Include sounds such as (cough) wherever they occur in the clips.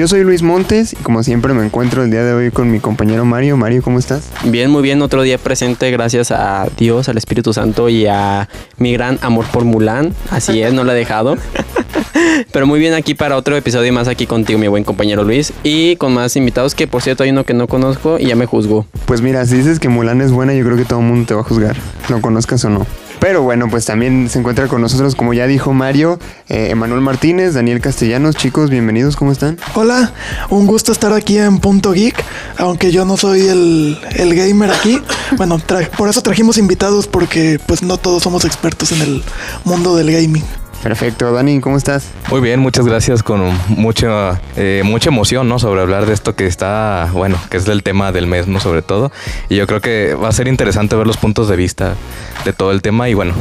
Yo soy Luis Montes y como siempre me encuentro el día de hoy con mi compañero Mario. Mario, ¿cómo estás? Bien, muy bien. Otro día presente gracias a Dios, al Espíritu Santo y a mi gran amor por Mulan. Así es, no lo he dejado. (laughs) Pero muy bien aquí para otro episodio más aquí contigo, mi buen compañero Luis. Y con más invitados que, por cierto, hay uno que no conozco y ya me juzgo. Pues mira, si dices que Mulan es buena, yo creo que todo el mundo te va a juzgar, lo conozcas o no. Pero bueno, pues también se encuentra con nosotros, como ya dijo Mario, eh, Emanuel Martínez, Daniel Castellanos. Chicos, bienvenidos, ¿cómo están? Hola, un gusto estar aquí en Punto Geek, aunque yo no soy el, el gamer aquí. (laughs) Bueno, por eso trajimos invitados porque pues no todos somos expertos en el mundo del gaming. Perfecto, Dani, ¿cómo estás? Muy bien, muchas gracias con mucha, eh, mucha emoción, ¿no? Sobre hablar de esto que está, bueno, que es el tema del mes, ¿no? Sobre todo. Y yo creo que va a ser interesante ver los puntos de vista de todo el tema y bueno,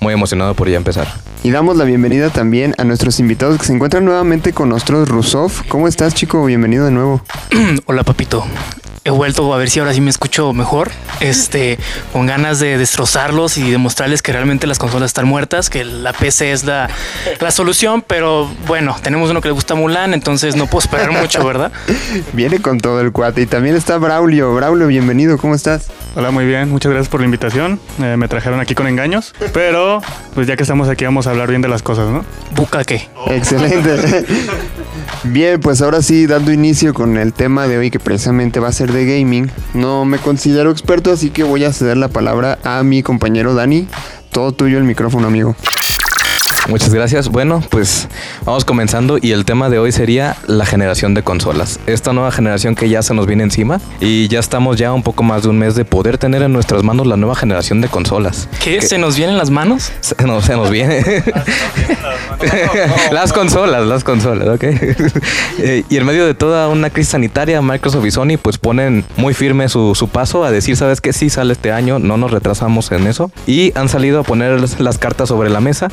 muy emocionado por ya empezar. Y damos la bienvenida también a nuestros invitados que se encuentran nuevamente con nosotros, Rusov. ¿Cómo estás, chico? Bienvenido de nuevo. (clears throat) Hola papito. He vuelto a ver si ahora sí me escucho mejor. Este, con ganas de destrozarlos y demostrarles que realmente las consolas están muertas, que la PC es la, la solución, pero bueno, tenemos uno que le gusta Mulan, entonces no puedo esperar mucho, ¿verdad? (laughs) Viene con todo el cuate. Y también está Braulio. Braulio, bienvenido, ¿cómo estás? Hola, muy bien. Muchas gracias por la invitación. Eh, me trajeron aquí con engaños, pero pues ya que estamos aquí vamos a hablar bien de las cosas, ¿no? Buca qué. Excelente. (laughs) Bien, pues ahora sí, dando inicio con el tema de hoy que precisamente va a ser de gaming. No me considero experto, así que voy a ceder la palabra a mi compañero Dani. Todo tuyo el micrófono, amigo. Muchas gracias. Bueno, pues vamos comenzando y el tema de hoy sería la generación de consolas. Esta nueva generación que ya se nos viene encima y ya estamos ya un poco más de un mes de poder tener en nuestras manos la nueva generación de consolas. ¿Qué? ¿Se nos vienen las manos? Se, no, se nos viene. (laughs) (laughs) las consolas, las consolas, ok. (laughs) Eh, y en medio de toda una crisis sanitaria, Microsoft y Sony pues ponen muy firme su, su paso a decir, ¿sabes qué? Sí sale este año, no nos retrasamos en eso. Y han salido a poner las cartas sobre la mesa,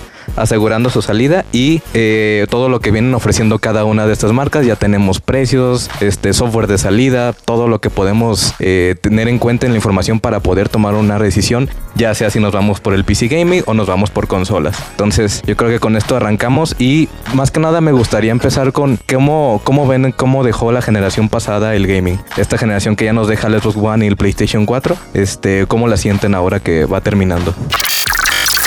asegurando su salida y eh, todo lo que vienen ofreciendo cada una de estas marcas. Ya tenemos precios, este software de salida, todo lo que podemos eh, tener en cuenta en la información para poder tomar una decisión, ya sea si nos vamos por el PC gaming o nos vamos por consolas. Entonces, yo creo que con esto arrancamos y más que nada me gustaría empezar con cómo, cómo ven cómo dejó la generación pasada el gaming. Esta generación que ya nos deja el Xbox One y el PlayStation 4, este, cómo la sienten ahora que va terminando.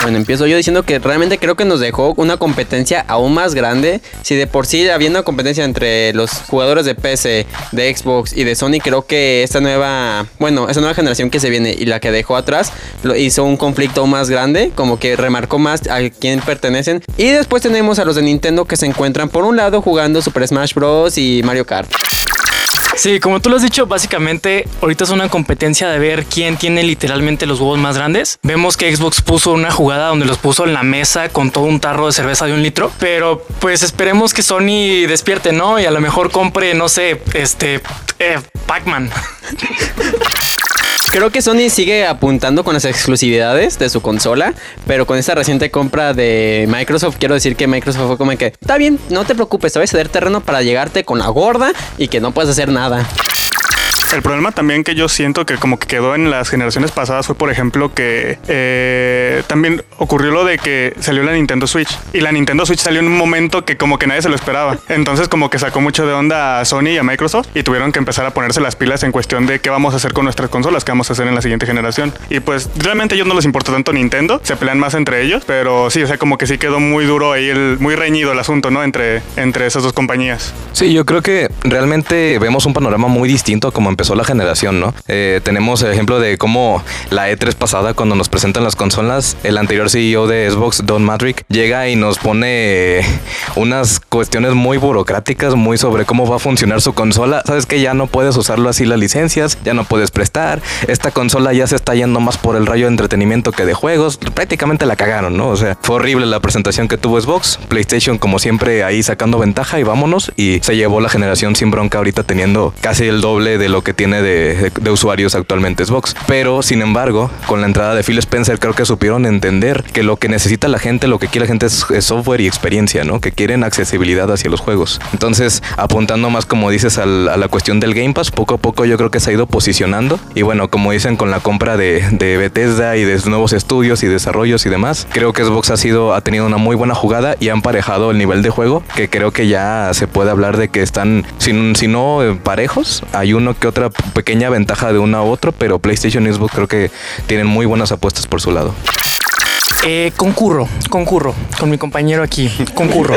Bueno, empiezo yo diciendo que realmente creo que nos dejó una competencia aún más grande. Si de por sí había una competencia entre los jugadores de PC, de Xbox y de Sony, creo que esta nueva, bueno, esta nueva generación que se viene y la que dejó atrás, lo hizo un conflicto aún más grande, como que remarcó más a quién pertenecen. Y después tenemos a los de Nintendo que se encuentran por un lado jugando Super Smash Bros. y Mario Kart. Sí, como tú lo has dicho, básicamente ahorita es una competencia de ver quién tiene literalmente los huevos más grandes. Vemos que Xbox puso una jugada donde los puso en la mesa con todo un tarro de cerveza de un litro, pero pues esperemos que Sony despierte, ¿no? Y a lo mejor compre, no sé, este, eh, Pac-Man. (laughs) Creo que Sony sigue apuntando con las exclusividades de su consola, pero con esta reciente compra de Microsoft, quiero decir que Microsoft fue como que, está bien, no te preocupes, te voy a ceder terreno para llegarte con la gorda y que no puedes hacer nada. El problema también que yo siento que como que quedó en las generaciones pasadas fue, por ejemplo, que eh, también ocurrió lo de que salió la Nintendo Switch. Y la Nintendo Switch salió en un momento que como que nadie se lo esperaba. Entonces como que sacó mucho de onda a Sony y a Microsoft y tuvieron que empezar a ponerse las pilas en cuestión de qué vamos a hacer con nuestras consolas, qué vamos a hacer en la siguiente generación. Y pues realmente a ellos no les importa tanto Nintendo, se pelean más entre ellos, pero sí, o sea, como que sí quedó muy duro ahí, el, muy reñido el asunto, ¿no? Entre, entre esas dos compañías. Sí, yo creo que realmente vemos un panorama muy distinto como empezó la generación, ¿no? Eh, tenemos el ejemplo de cómo la E3 pasada, cuando nos presentan las consolas, el anterior CEO de Xbox, Don Madrick, llega y nos pone unas cuestiones muy burocráticas, muy sobre cómo va a funcionar su consola. Sabes que ya no puedes usarlo así las licencias, ya no puedes prestar. Esta consola ya se está yendo más por el rayo de entretenimiento que de juegos. Prácticamente la cagaron, ¿no? O sea, fue horrible la presentación que tuvo Xbox. PlayStation, como siempre, ahí sacando ventaja y vámonos. Y se llevó la generación sin bronca ahorita teniendo casi el doble de lo que que tiene de, de- de usuarios actualmente Xbox. Pero, sin embargo, con la entrada de Phil Spencer creo que supieron entender que lo que necesita la gente, lo que quiere la gente es, es software y experiencia, ¿no? Que quieren accesibilidad hacia los juegos. Entonces, apuntando más, como dices, al- a la cuestión del Game Pass, poco a poco yo creo que se ha ido posicionando. Y bueno, como dicen, con la compra de, de Bethesda y de nuevos estudios y desarrollos y demás, creo que Xbox ha sido, ha tenido una muy buena jugada y ha emparejado el nivel de juego, que creo que ya se puede hablar de que están, si, si no eh, parejos, hay uno que pequeña ventaja de uno a otro, pero PlayStation y Xbox creo que tienen muy buenas apuestas por su lado. Eh, concurro, concurro con mi compañero aquí, concurro.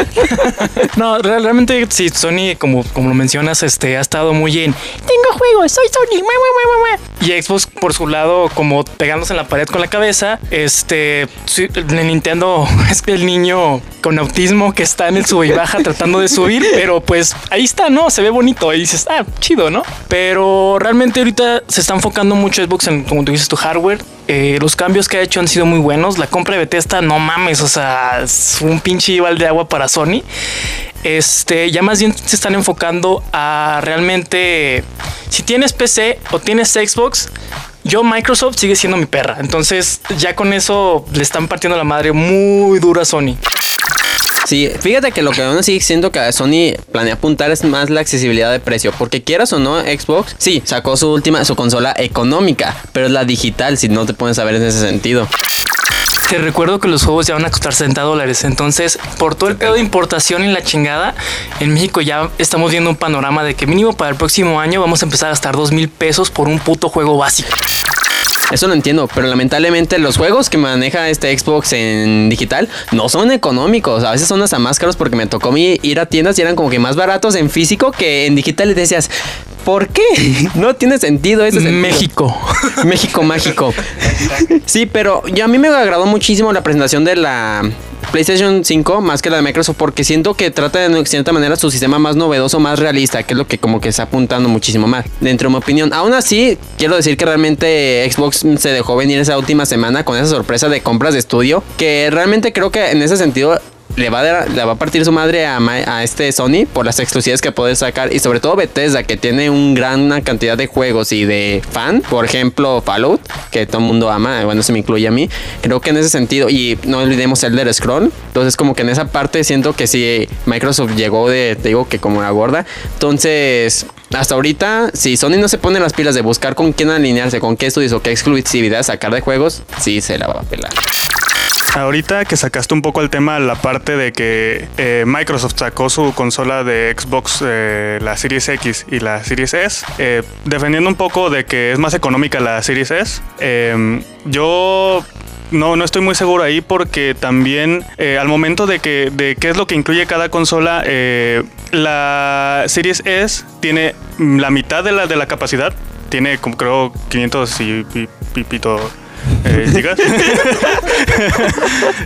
(laughs) no, real- realmente sí, Sony, como, como lo mencionas, este, ha estado muy en tengo juegos, soy Sony, mua, mua, mua, mua, mua". y Xbox por su lado, como pegándose en la pared con la cabeza, este, el Nintendo (laughs) es que el niño con autismo que está en el sube y baja tratando de subir, pero pues ahí está, ¿no? Se ve bonito y dices, ah, chido, ¿no? Pero realmente ahorita se está enfocando mucho Xbox en, como tú dices, tu hardware. Eh, los cambios que ha hecho han sido muy buenos. La compra de Bethesda, no mames, o sea, es un pinche igual de agua para Sony. Este, ya más bien se están enfocando a realmente, si tienes PC o tienes Xbox, yo Microsoft sigue siendo mi perra. Entonces ya con eso le están partiendo la madre muy dura a Sony. Sí, fíjate que lo que aún así siento que Sony planea apuntar es más la accesibilidad de precio. Porque quieras o no, Xbox, sí, sacó su última, su consola económica, pero es la digital, si no te pones a ver en ese sentido. Te recuerdo que los juegos ya van a costar 60 dólares. Entonces, por todo el pedo de importación y la chingada, en México ya estamos viendo un panorama de que mínimo para el próximo año vamos a empezar a gastar 2 mil pesos por un puto juego básico. Eso lo entiendo, pero lamentablemente los juegos que maneja este Xbox en digital no son económicos. A veces son hasta más caros porque me tocó ir a tiendas y eran como que más baratos en físico que en digital y decías, ¿por qué? (laughs) No tiene sentido ese sentido. México. (laughs) México mágico. Sí, pero yo a mí me agradó muchísimo la presentación de la PlayStation 5 más que la de Microsoft porque siento que trata de cierta manera su sistema más novedoso, más realista, que es lo que como que está apuntando muchísimo más, dentro de mi opinión. Aún así, quiero decir que realmente Xbox se dejó venir esa última semana con esa sorpresa de compras de estudio, que realmente creo que en ese sentido le va, a dar- le va a partir su madre a, a este Sony por las exclusividades que puede sacar y sobre todo Bethesda que tiene un gran una cantidad de juegos y de fan, por ejemplo Fallout que todo el mundo ama, bueno se me incluye a mí, creo que en ese sentido y no olvidemos Elder Scroll, entonces como que en esa parte siento que sí Microsoft llegó de, te digo que como una gorda, entonces hasta ahorita si Sony no se pone las pilas de buscar con quién alinearse, con qué estudios o qué exclusividad sacar de juegos, sí se la va a pelar. Ahorita que sacaste un poco el tema, la parte de que eh, Microsoft sacó su consola de Xbox, eh, la Series X y la Series S, eh, defendiendo un poco de que es más económica la Series S, eh, yo no, no estoy muy seguro ahí porque también eh, al momento de que de qué es lo que incluye cada consola, eh, la Series S tiene la mitad de la, de la capacidad, tiene como creo 500 y pi- pipito eh,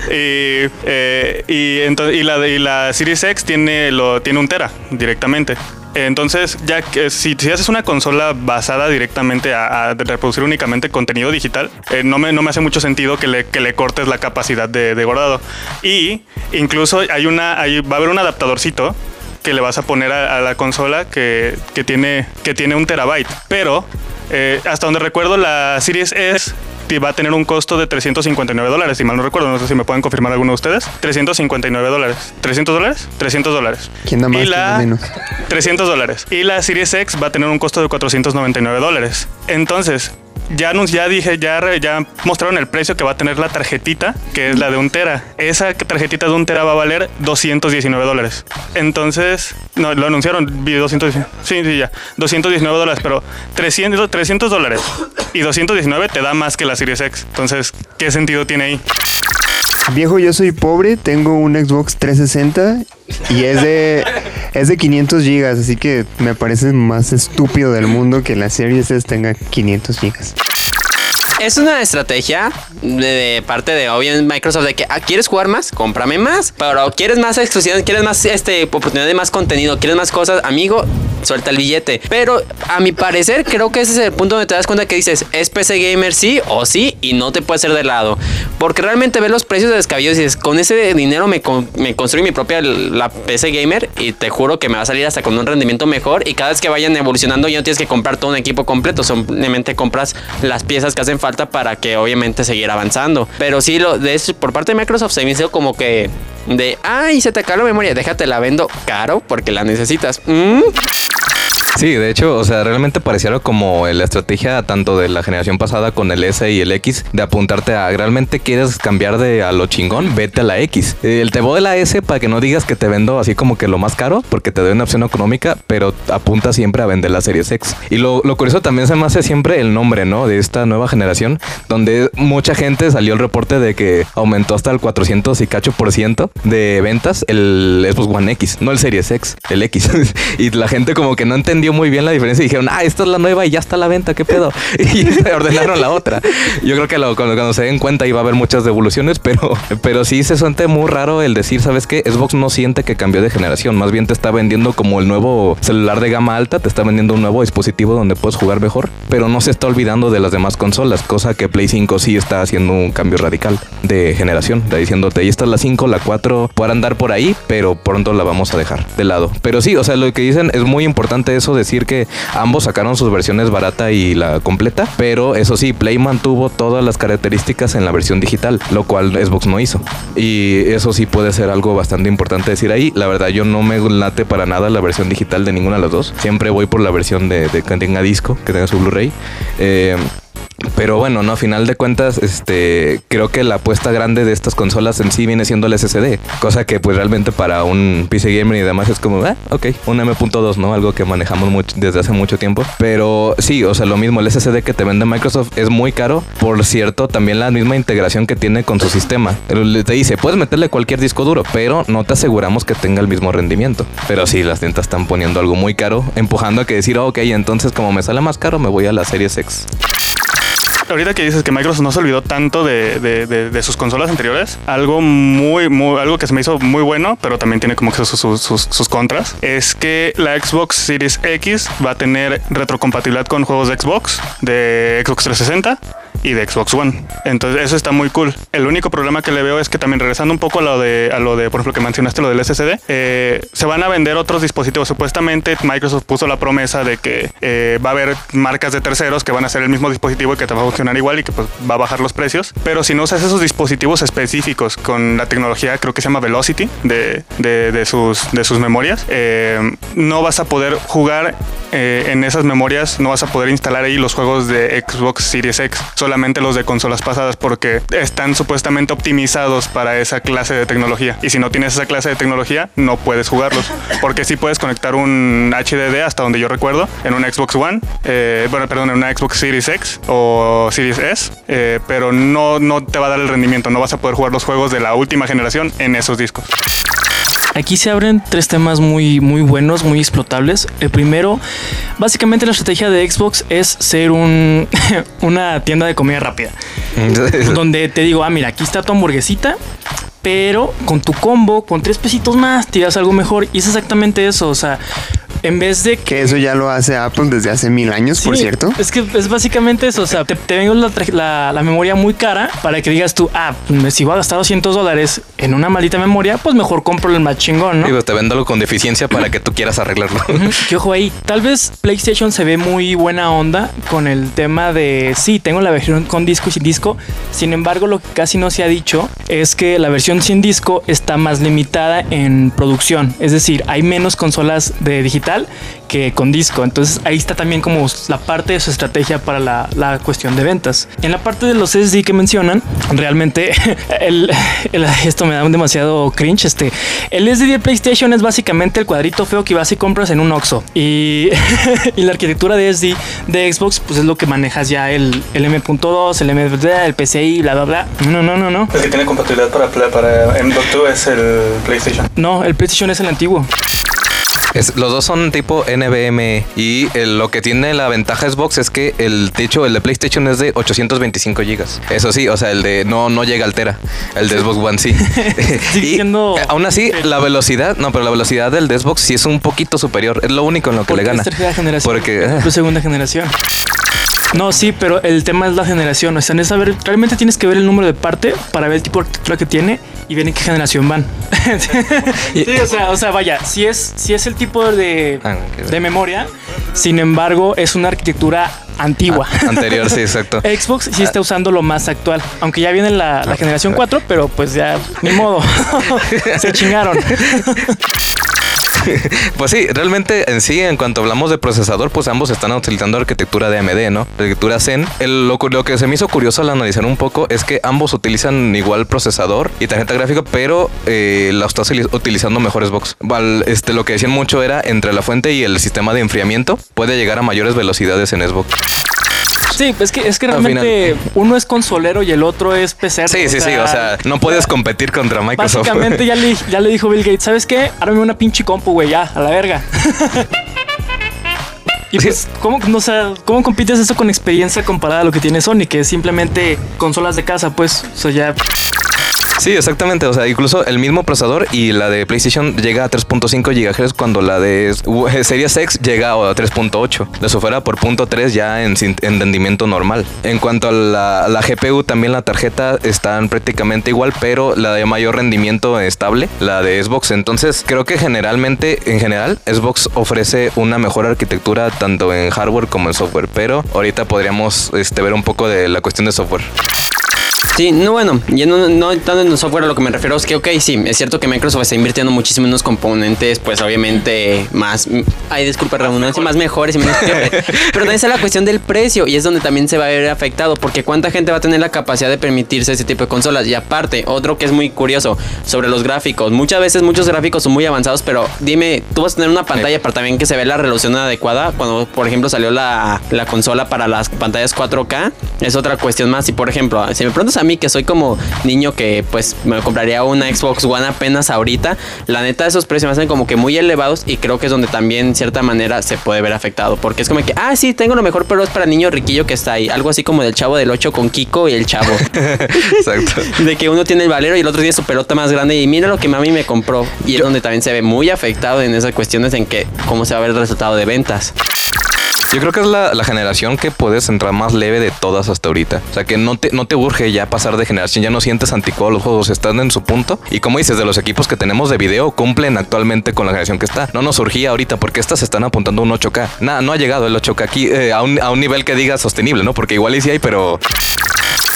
(laughs) y, eh, y, ento- y la, y la Series X tiene, lo, tiene un tera directamente. Entonces, ya que si, haces una consola basada directamente a, reproducir únicamente contenido digital, eh, no, me, no me hace mucho sentido que le, que le cortes la capacidad de, de guardado. Y incluso hay una, va a haber un adaptadorcito que le vas a poner a, la consola que, que tiene, que tiene un terabyte. Pero eh, hasta donde recuerdo, la Series S va a tener un costo de 359 dólares, si mal no recuerdo. No sé si me pueden confirmar alguno de ustedes. 359 dólares. ¿300 dólares? 300 dólares. ¿Quién da más, Y la, menos? 300 dólares. Y la Series X va a tener un costo de 499 dólares. Entonces, ya, ya dije, ya, ya mostraron el precio que va a tener la tarjetita, que es la de un tera. Esa tarjetita de un tera va a valer 219 dólares. Entonces, no, lo anunciaron, vi 219. Sí, sí, ya. 219 dólares, pero 300, 300 dólares y 219 te da más que la Series X. Entonces, ¿qué sentido tiene ahí? Viejo, yo soy pobre, tengo un Xbox 360 y es de, es de 500 gigas, así que me parece más estúpido del mundo que la Series tenga 500 gigas. Es una estrategia de, parte de obviamente Microsoft de que ah, quieres jugar más, cómprame más. Pero quieres más exclusividad, quieres más este oportunidad de más contenido, quieres más cosas, amigo, suelta el billete. Pero a mi parecer, creo que ese es el punto donde te das cuenta que dices, es PC gamer sí o sí, y no te puede hacer de lado. Porque realmente ves los precios de descabidos y dices, con ese dinero me, con- me construyo mi propia la PC gamer y te juro que me va a salir hasta con un rendimiento mejor. Y cada vez que vayan evolucionando, ya no tienes que comprar todo un equipo completo, simplemente compras las piezas que hacen falta para que obviamente seguir avanzando. Pero sí, lo de por parte de Microsoft se me hizo como que de, ay, se te acaba la memoria, déjate la vendo caro porque la necesitas. Mm, Sí, de hecho, o sea, realmente pareciera como la estrategia tanto de la generación pasada con el S y el X de apuntarte a realmente quieres cambiar de a lo chingón, vete a la X. El te de la S para que no digas que te vendo así como que lo más caro, porque te doy una opción económica, pero apunta siempre a vender la Series X. Y lo, lo curioso también se me hace siempre el nombre, ¿no? De esta nueva generación, donde mucha gente salió el reporte de que aumentó hasta el 400 y cacho por ciento de ventas el Xbox One X, no el Series X, el X. (laughs) y la gente como que no entendió muy bien la diferencia y dijeron, ah, esta es la nueva y ya está a la venta, ¿qué pedo? (laughs) Y ordenaron la otra. Yo creo que lo- cuando, cuando se den cuenta iba a haber muchas devoluciones, pero, pero sí se siente muy raro el decir, ¿sabes qué? Xbox no siente que cambió de generación, más bien te está vendiendo como el nuevo celular de gama alta, te está vendiendo un nuevo dispositivo donde puedes jugar mejor, pero no se está olvidando de las demás consolas, cosa que Play 5 sí está haciendo un cambio radical de generación, está diciéndote, ahí está la 5, la 4, puede andar por ahí, pero pronto la vamos a dejar de lado. Pero sí, o sea, lo que dicen es muy importante eso, decir que ambos sacaron sus versiones barata y la completa, pero eso sí, Play mantuvo todas las características en la versión digital, lo cual Xbox no hizo. Y eso sí puede ser algo bastante importante decir ahí. La verdad, yo no me late para nada la versión digital de ninguna de las dos. Siempre voy por la versión de, que tenga disco, que tenga su Blu-ray. Eh, pero bueno, no, a final de cuentas, este, creo que la apuesta grande de estas consolas en sí viene siendo el SSD. Cosa que pues realmente para un PC gamer y demás es como, ah, ok, un M.2, ¿no? Algo que manejamos mucho, desde hace mucho tiempo. Pero sí, o sea, lo mismo, el SSD que te vende Microsoft es muy caro. Por cierto, también la misma integración que tiene con su sistema. Te dice, puedes meterle cualquier disco duro, pero no te aseguramos que tenga el mismo rendimiento. Pero sí, las tiendas están poniendo algo muy caro, empujando a que decir, oh, ok, entonces como me sale más caro, me voy a la Series X. Ahorita que dices que Microsoft no se olvidó tanto de, de- sus consolas anteriores, algo muy, muy, algo que se me hizo muy bueno, pero también tiene como que sus- sus contras, es que la Xbox Series X va a tener retrocompatibilidad con juegos de Xbox, de Xbox 360 y de Xbox One. Entonces eso está muy cool. El único problema que le veo es que también regresando un poco a lo de, a lo de por ejemplo, que mencionaste, lo del SSD, eh, se van a vender otros dispositivos. Supuestamente Microsoft puso la promesa de que eh, va a haber marcas de terceros que van a hacer el mismo dispositivo y que te va a funcionar igual y que pues, va a bajar los precios. Pero si no usas esos dispositivos específicos con la tecnología, creo que se llama Velocity, de, de- sus, de sus memorias, eh, no vas a poder jugar en esas memorias, no vas a poder instalar ahí los juegos de Xbox Series X, los de consolas pasadas, porque están supuestamente optimizados para esa clase de tecnología. Y si no tienes esa clase de tecnología, no puedes jugarlos. Porque sí puedes conectar un HDD, hasta donde yo recuerdo, en un Xbox One, eh, bueno, perdón, en una Xbox Series X o Series S, eh, pero no, no te va a dar el rendimiento, no vas a poder jugar los juegos de la última generación en esos discos. Aquí se abren tres temas muy, muy buenos, muy explotables. El primero, básicamente la estrategia de Xbox es ser un, (laughs) una tienda de comida rápida. donde te digo, ah, mira, aquí está tu hamburguesita, pero con tu combo, con tres pesitos más, tiras algo mejor. Y es exactamente eso, o sea, en vez de Que eso ya lo hace Apple desde hace mil años, por cierto. Es que es básicamente eso. O sea, te, te vengo la, la- la memoria muy cara para que digas tú, ah, pues, si voy a gastar 200 dólares en una maldita memoria, pues mejor compro el más chingón, ¿no? Digo, te vendo algo con deficiencia para que tú quieras arreglarlo. Ojo ahí, tal vez PlayStation se ve muy buena onda con el tema de sí, tengo la versión con disco y sin disco. Sin embargo, lo que casi no se ha dicho es que la versión sin disco está más limitada en producción. Es decir, hay menos consolas de digital que con disco. Entonces ahí está también como la parte de su estrategia para la, la cuestión de ventas. En la parte de los SD que mencionan, realmente (laughs) el, el- esto me da un demasiado cringe. Este, el SD de PlayStation es básicamente el cuadrito feo que vas y compras en un Oxxo. Y, (laughs) y la arquitectura de SD de Xbox, pues es lo que manejas ya el, el M.2, el M.2, el PCI, bla, bla, bla. No, no, no, no. El que tiene compatibilidad para, para M.2 es el PlayStation. No, el PlayStation es el antiguo. Es- los dos son tipo NVMe y el- lo que tiene la ventaja Xbox es que el techo, el de PlayStation es de 825 gigas. Eso sí, o sea, el de no, no llega altera. El de Xbox One sí. (laughs) (laughs) Y aún así, la velocidad, no, pero la velocidad del de Xbox sí es un poquito superior. Es lo único en lo que Porque le gana. es tercera generación. Porque Tu segunda generación. No, sí, pero el tema es la generación. O sea, es saber, realmente tienes que ver el número de parte para ver el tipo de arquitectura que tiene y ver en qué generación van. (laughs) sí, o sea, o sea, vaya, si es, si es el tipo de, Ah, de memoria, sin embargo, es una arquitectura antigua. anterior, sí, exacto. (laughs) Xbox sí está usando lo más actual, aunque ya viene la, la generación 4, pero pues ya ni modo. (laughs) Se chingaron. (laughs) Pues sí, realmente en sí, en cuanto hablamos de procesador, pues ambos están utilizando arquitectura de AMD, ¿no? Arquitectura Zen. El- lo, que se me hizo curioso al analizar un poco es que ambos utilizan igual procesador y tarjeta gráfica, pero eh, la está utili- utilizando mejor Xbox. Este, lo que decían mucho era entre la fuente y el sistema de enfriamiento, puede llegar a mayores velocidades en Xbox. Sí, es que, es que Al realmente uno es consolero y el otro es PC. Sí, sí, sí, o sea, no puedes competir contra Microsoft. Básicamente ya le, ya le dijo Bill Gates, ¿sabes qué? Árame una pinche compu, güey, ya, a la verga. (laughs) Y pues, ¿cómo, no, o sea, ¿cómo compites eso con experiencia comparada a lo que tiene Sony? Que es simplemente consolas de casa, pues. O sea, ya. Sí, exactamente. O sea, incluso el mismo procesador y la de PlayStation llega a 3.5 GHz cuando la de Series X llega a 3.8. De eso fuera por punto 3 ya en, sin- en rendimiento normal. En cuanto a la, la GPU, también la tarjeta están prácticamente igual, pero la de mayor rendimiento estable, la de Xbox. Entonces, creo que generalmente, en general, Xbox ofrece una mejor arquitectura tanto en hardware como en software. Pero ahorita podríamos este, ver un poco de la cuestión de software. Sí, no, bueno, yendo no tanto en el software a lo que me refiero es que, ok, sí, es cierto que Microsoft está invirtiendo muchísimo en unos componentes, pues obviamente más, hay disculpa redundancia, más mejores y menos peores. (laughs) Pero también está la cuestión del precio y es donde también se va a ver afectado, porque cuánta gente va a tener la capacidad de permitirse ese tipo de consolas. Y aparte, otro que es muy curioso sobre los gráficos, muchas veces muchos gráficos son muy avanzados, pero dime, tú vas a tener una pantalla para también que se vea la resolución adecuada. Cuando, por ejemplo, salió la, la consola para las pantallas 4K, es otra cuestión más. Y por ejemplo, si me preguntas a mí que soy como niño que pues me compraría una Xbox One apenas ahorita, la neta esos precios me hacen como que muy elevados y creo que es donde también cierta manera se puede ver afectado, porque es como que, ah, sí, tengo lo mejor, pero es para niño riquillo que está ahí, algo así como del chavo del 8 con Kiko y el chavo. (laughs) Exacto. De que uno tiene el valero y el otro tiene su pelota más grande y mira lo que mami me compró. Y es donde también se ve muy afectado en esas cuestiones en que cómo se va a ver el resultado de ventas. Yo creo que es la, generación que puedes entrar más leve de todas hasta ahorita. O sea, que no te, no te urge ya pasar de generación, ya no sientes anticuado, los juegos están en su punto. Y como dices, de los equipos que tenemos de video cumplen actualmente con la generación que está. No nos surgía ahorita porque estas están apuntando a un 8K. Nada, no ha llegado el 8K aquí eh, a, un, a un nivel que diga sostenible, ¿no? Porque igual y sí hay, pero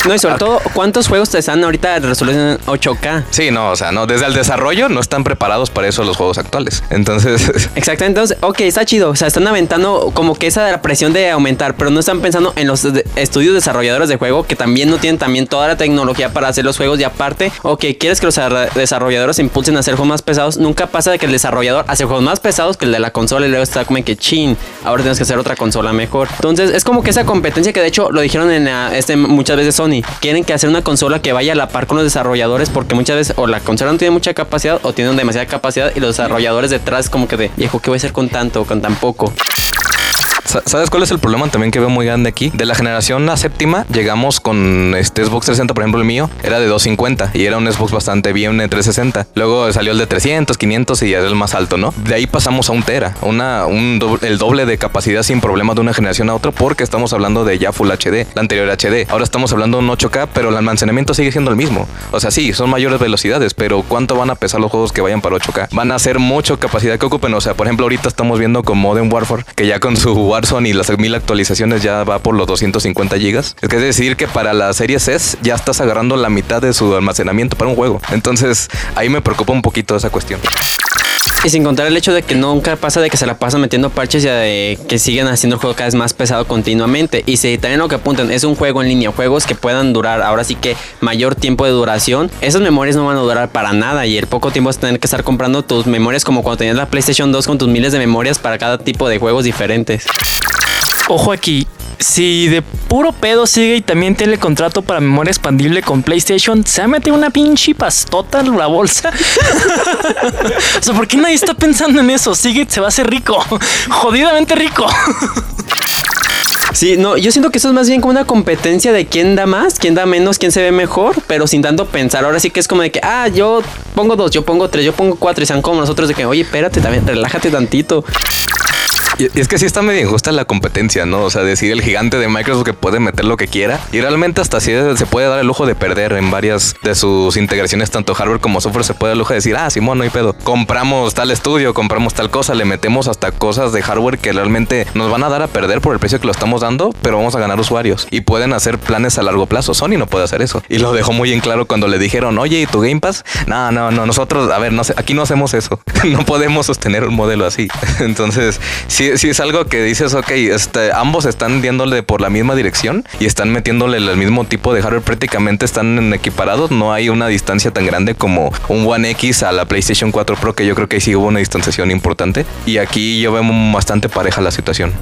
No, y sobre todo, ¿cuántos juegos te están ahorita en resolución 8K? sí, no, o sea, no, desde el desarrollo no están preparados para eso los juegos actuales. Entonces, (laughs) Exactamente, entonces, ok, está chido. O sea, están aventando como que esa de presión de aumentar, pero no están pensando en los de- estudios desarrolladores de juego que también no tienen también toda la tecnología para hacer los juegos. Y aparte, ok, quieres que los desarrolladores se impulsen a hacer juegos más pesados. Nunca pasa de que el desarrollador hace juegos más pesados que el de la consola y luego está como que chin, ahora tienes que hacer otra consola mejor. Entonces, es como que esa competencia que de hecho lo dijeron en la- este, muchas veces Sony. Quieren que hacer una consola que vaya a la par con los desarrolladores porque muchas veces o la consola no tiene mucha capacidad o tienen demasiada capacidad y los desarrolladores detrás como que de viejo, ¿qué voy a hacer con tanto o con tan poco? Sa- ¿Sabes cuál es el problema también que veo muy grande aquí? De la generación a séptima llegamos con este Xbox 360, por ejemplo el mío, era de 250 y era un Xbox bastante bien de 360. Luego salió el de 300, 500 y era el más alto, ¿no? De ahí pasamos a un Tera, una, el doble de capacidad sin problema de una generación a otra porque estamos hablando de ya Full HD, la anterior HD. Ahora estamos hablando de un 8K, pero el almacenamiento sigue siendo el mismo. O sea, sí, son mayores velocidades, pero ¿cuánto van a pesar los juegos que vayan para 8K? Van a ser mucho capacidad que ocupen. O sea, por ejemplo, ahorita estamos viendo con Modern Warfare, que ya con su Warzone y las mil actualizaciones ya va por los 250 gigas. Es que es decir que para la serie S ya estás agarrando la mitad de su almacenamiento para un juego. Entonces, ahí me preocupa un poquito esa cuestión. Y sin contar el hecho de que nunca pasa de que se la pasan metiendo parches y de que siguen haciendo el juego cada vez más pesado continuamente. Y si también lo que apuntan es un juego en línea, juegos que puedan durar ahora sí que mayor tiempo de duración, esas memorias no van a durar para nada y el poco tiempo vas a tener que estar comprando tus memorias como cuando tenías la PlayStation 2 con tus miles de memorias para cada tipo de juegos diferentes. Ojo aquí, si de puro pedo sigue y también tiene contrato para memoria expandible con PlayStation, se ha metido una pinche pastota en la bolsa. (laughs) o sea, ¿por qué nadie está pensando en eso? Sigue, se va a hacer rico. (laughs) Jodidamente rico. Sí, no, yo siento que eso es más bien como una competencia de quién da más, quién da menos, quién se ve mejor, pero sin tanto pensar. Ahora sí que es como de que, ah, yo pongo dos, yo pongo tres, yo pongo cuatro y sean como nosotros de que, oye, espérate, también, relájate tantito. Y es que sí está medio injusta la competencia, ¿no? O sea, decir el gigante de Microsoft que puede meter lo que quiera. Y realmente hasta así se puede dar el lujo de perder en varias de sus integraciones, tanto hardware como software. Se puede dar el lujo de decir, ah, Simón, no hay pedo. Compramos tal estudio, compramos tal cosa, le metemos hasta cosas de hardware que realmente nos van a dar a perder por el precio que lo estamos dando, pero vamos a ganar usuarios. Y pueden hacer planes a largo plazo. Sony no puede hacer eso. Y lo dejó muy en claro cuando le dijeron, oye, ¿y tu Game Pass? No, no, no, nosotros, a ver, no aquí no hacemos eso. (laughs) no podemos sostener un modelo así. (laughs) Entonces, sí, sí es algo que dices, ok, este, ambos están diéndole por la misma dirección y están metiéndole el mismo tipo de hardware, prácticamente están equiparados, no hay una distancia tan grande como un One X a la PlayStation 4 Pro, que yo creo que ahí sí hubo una distanciación importante. Y aquí yo veo bastante pareja la situación.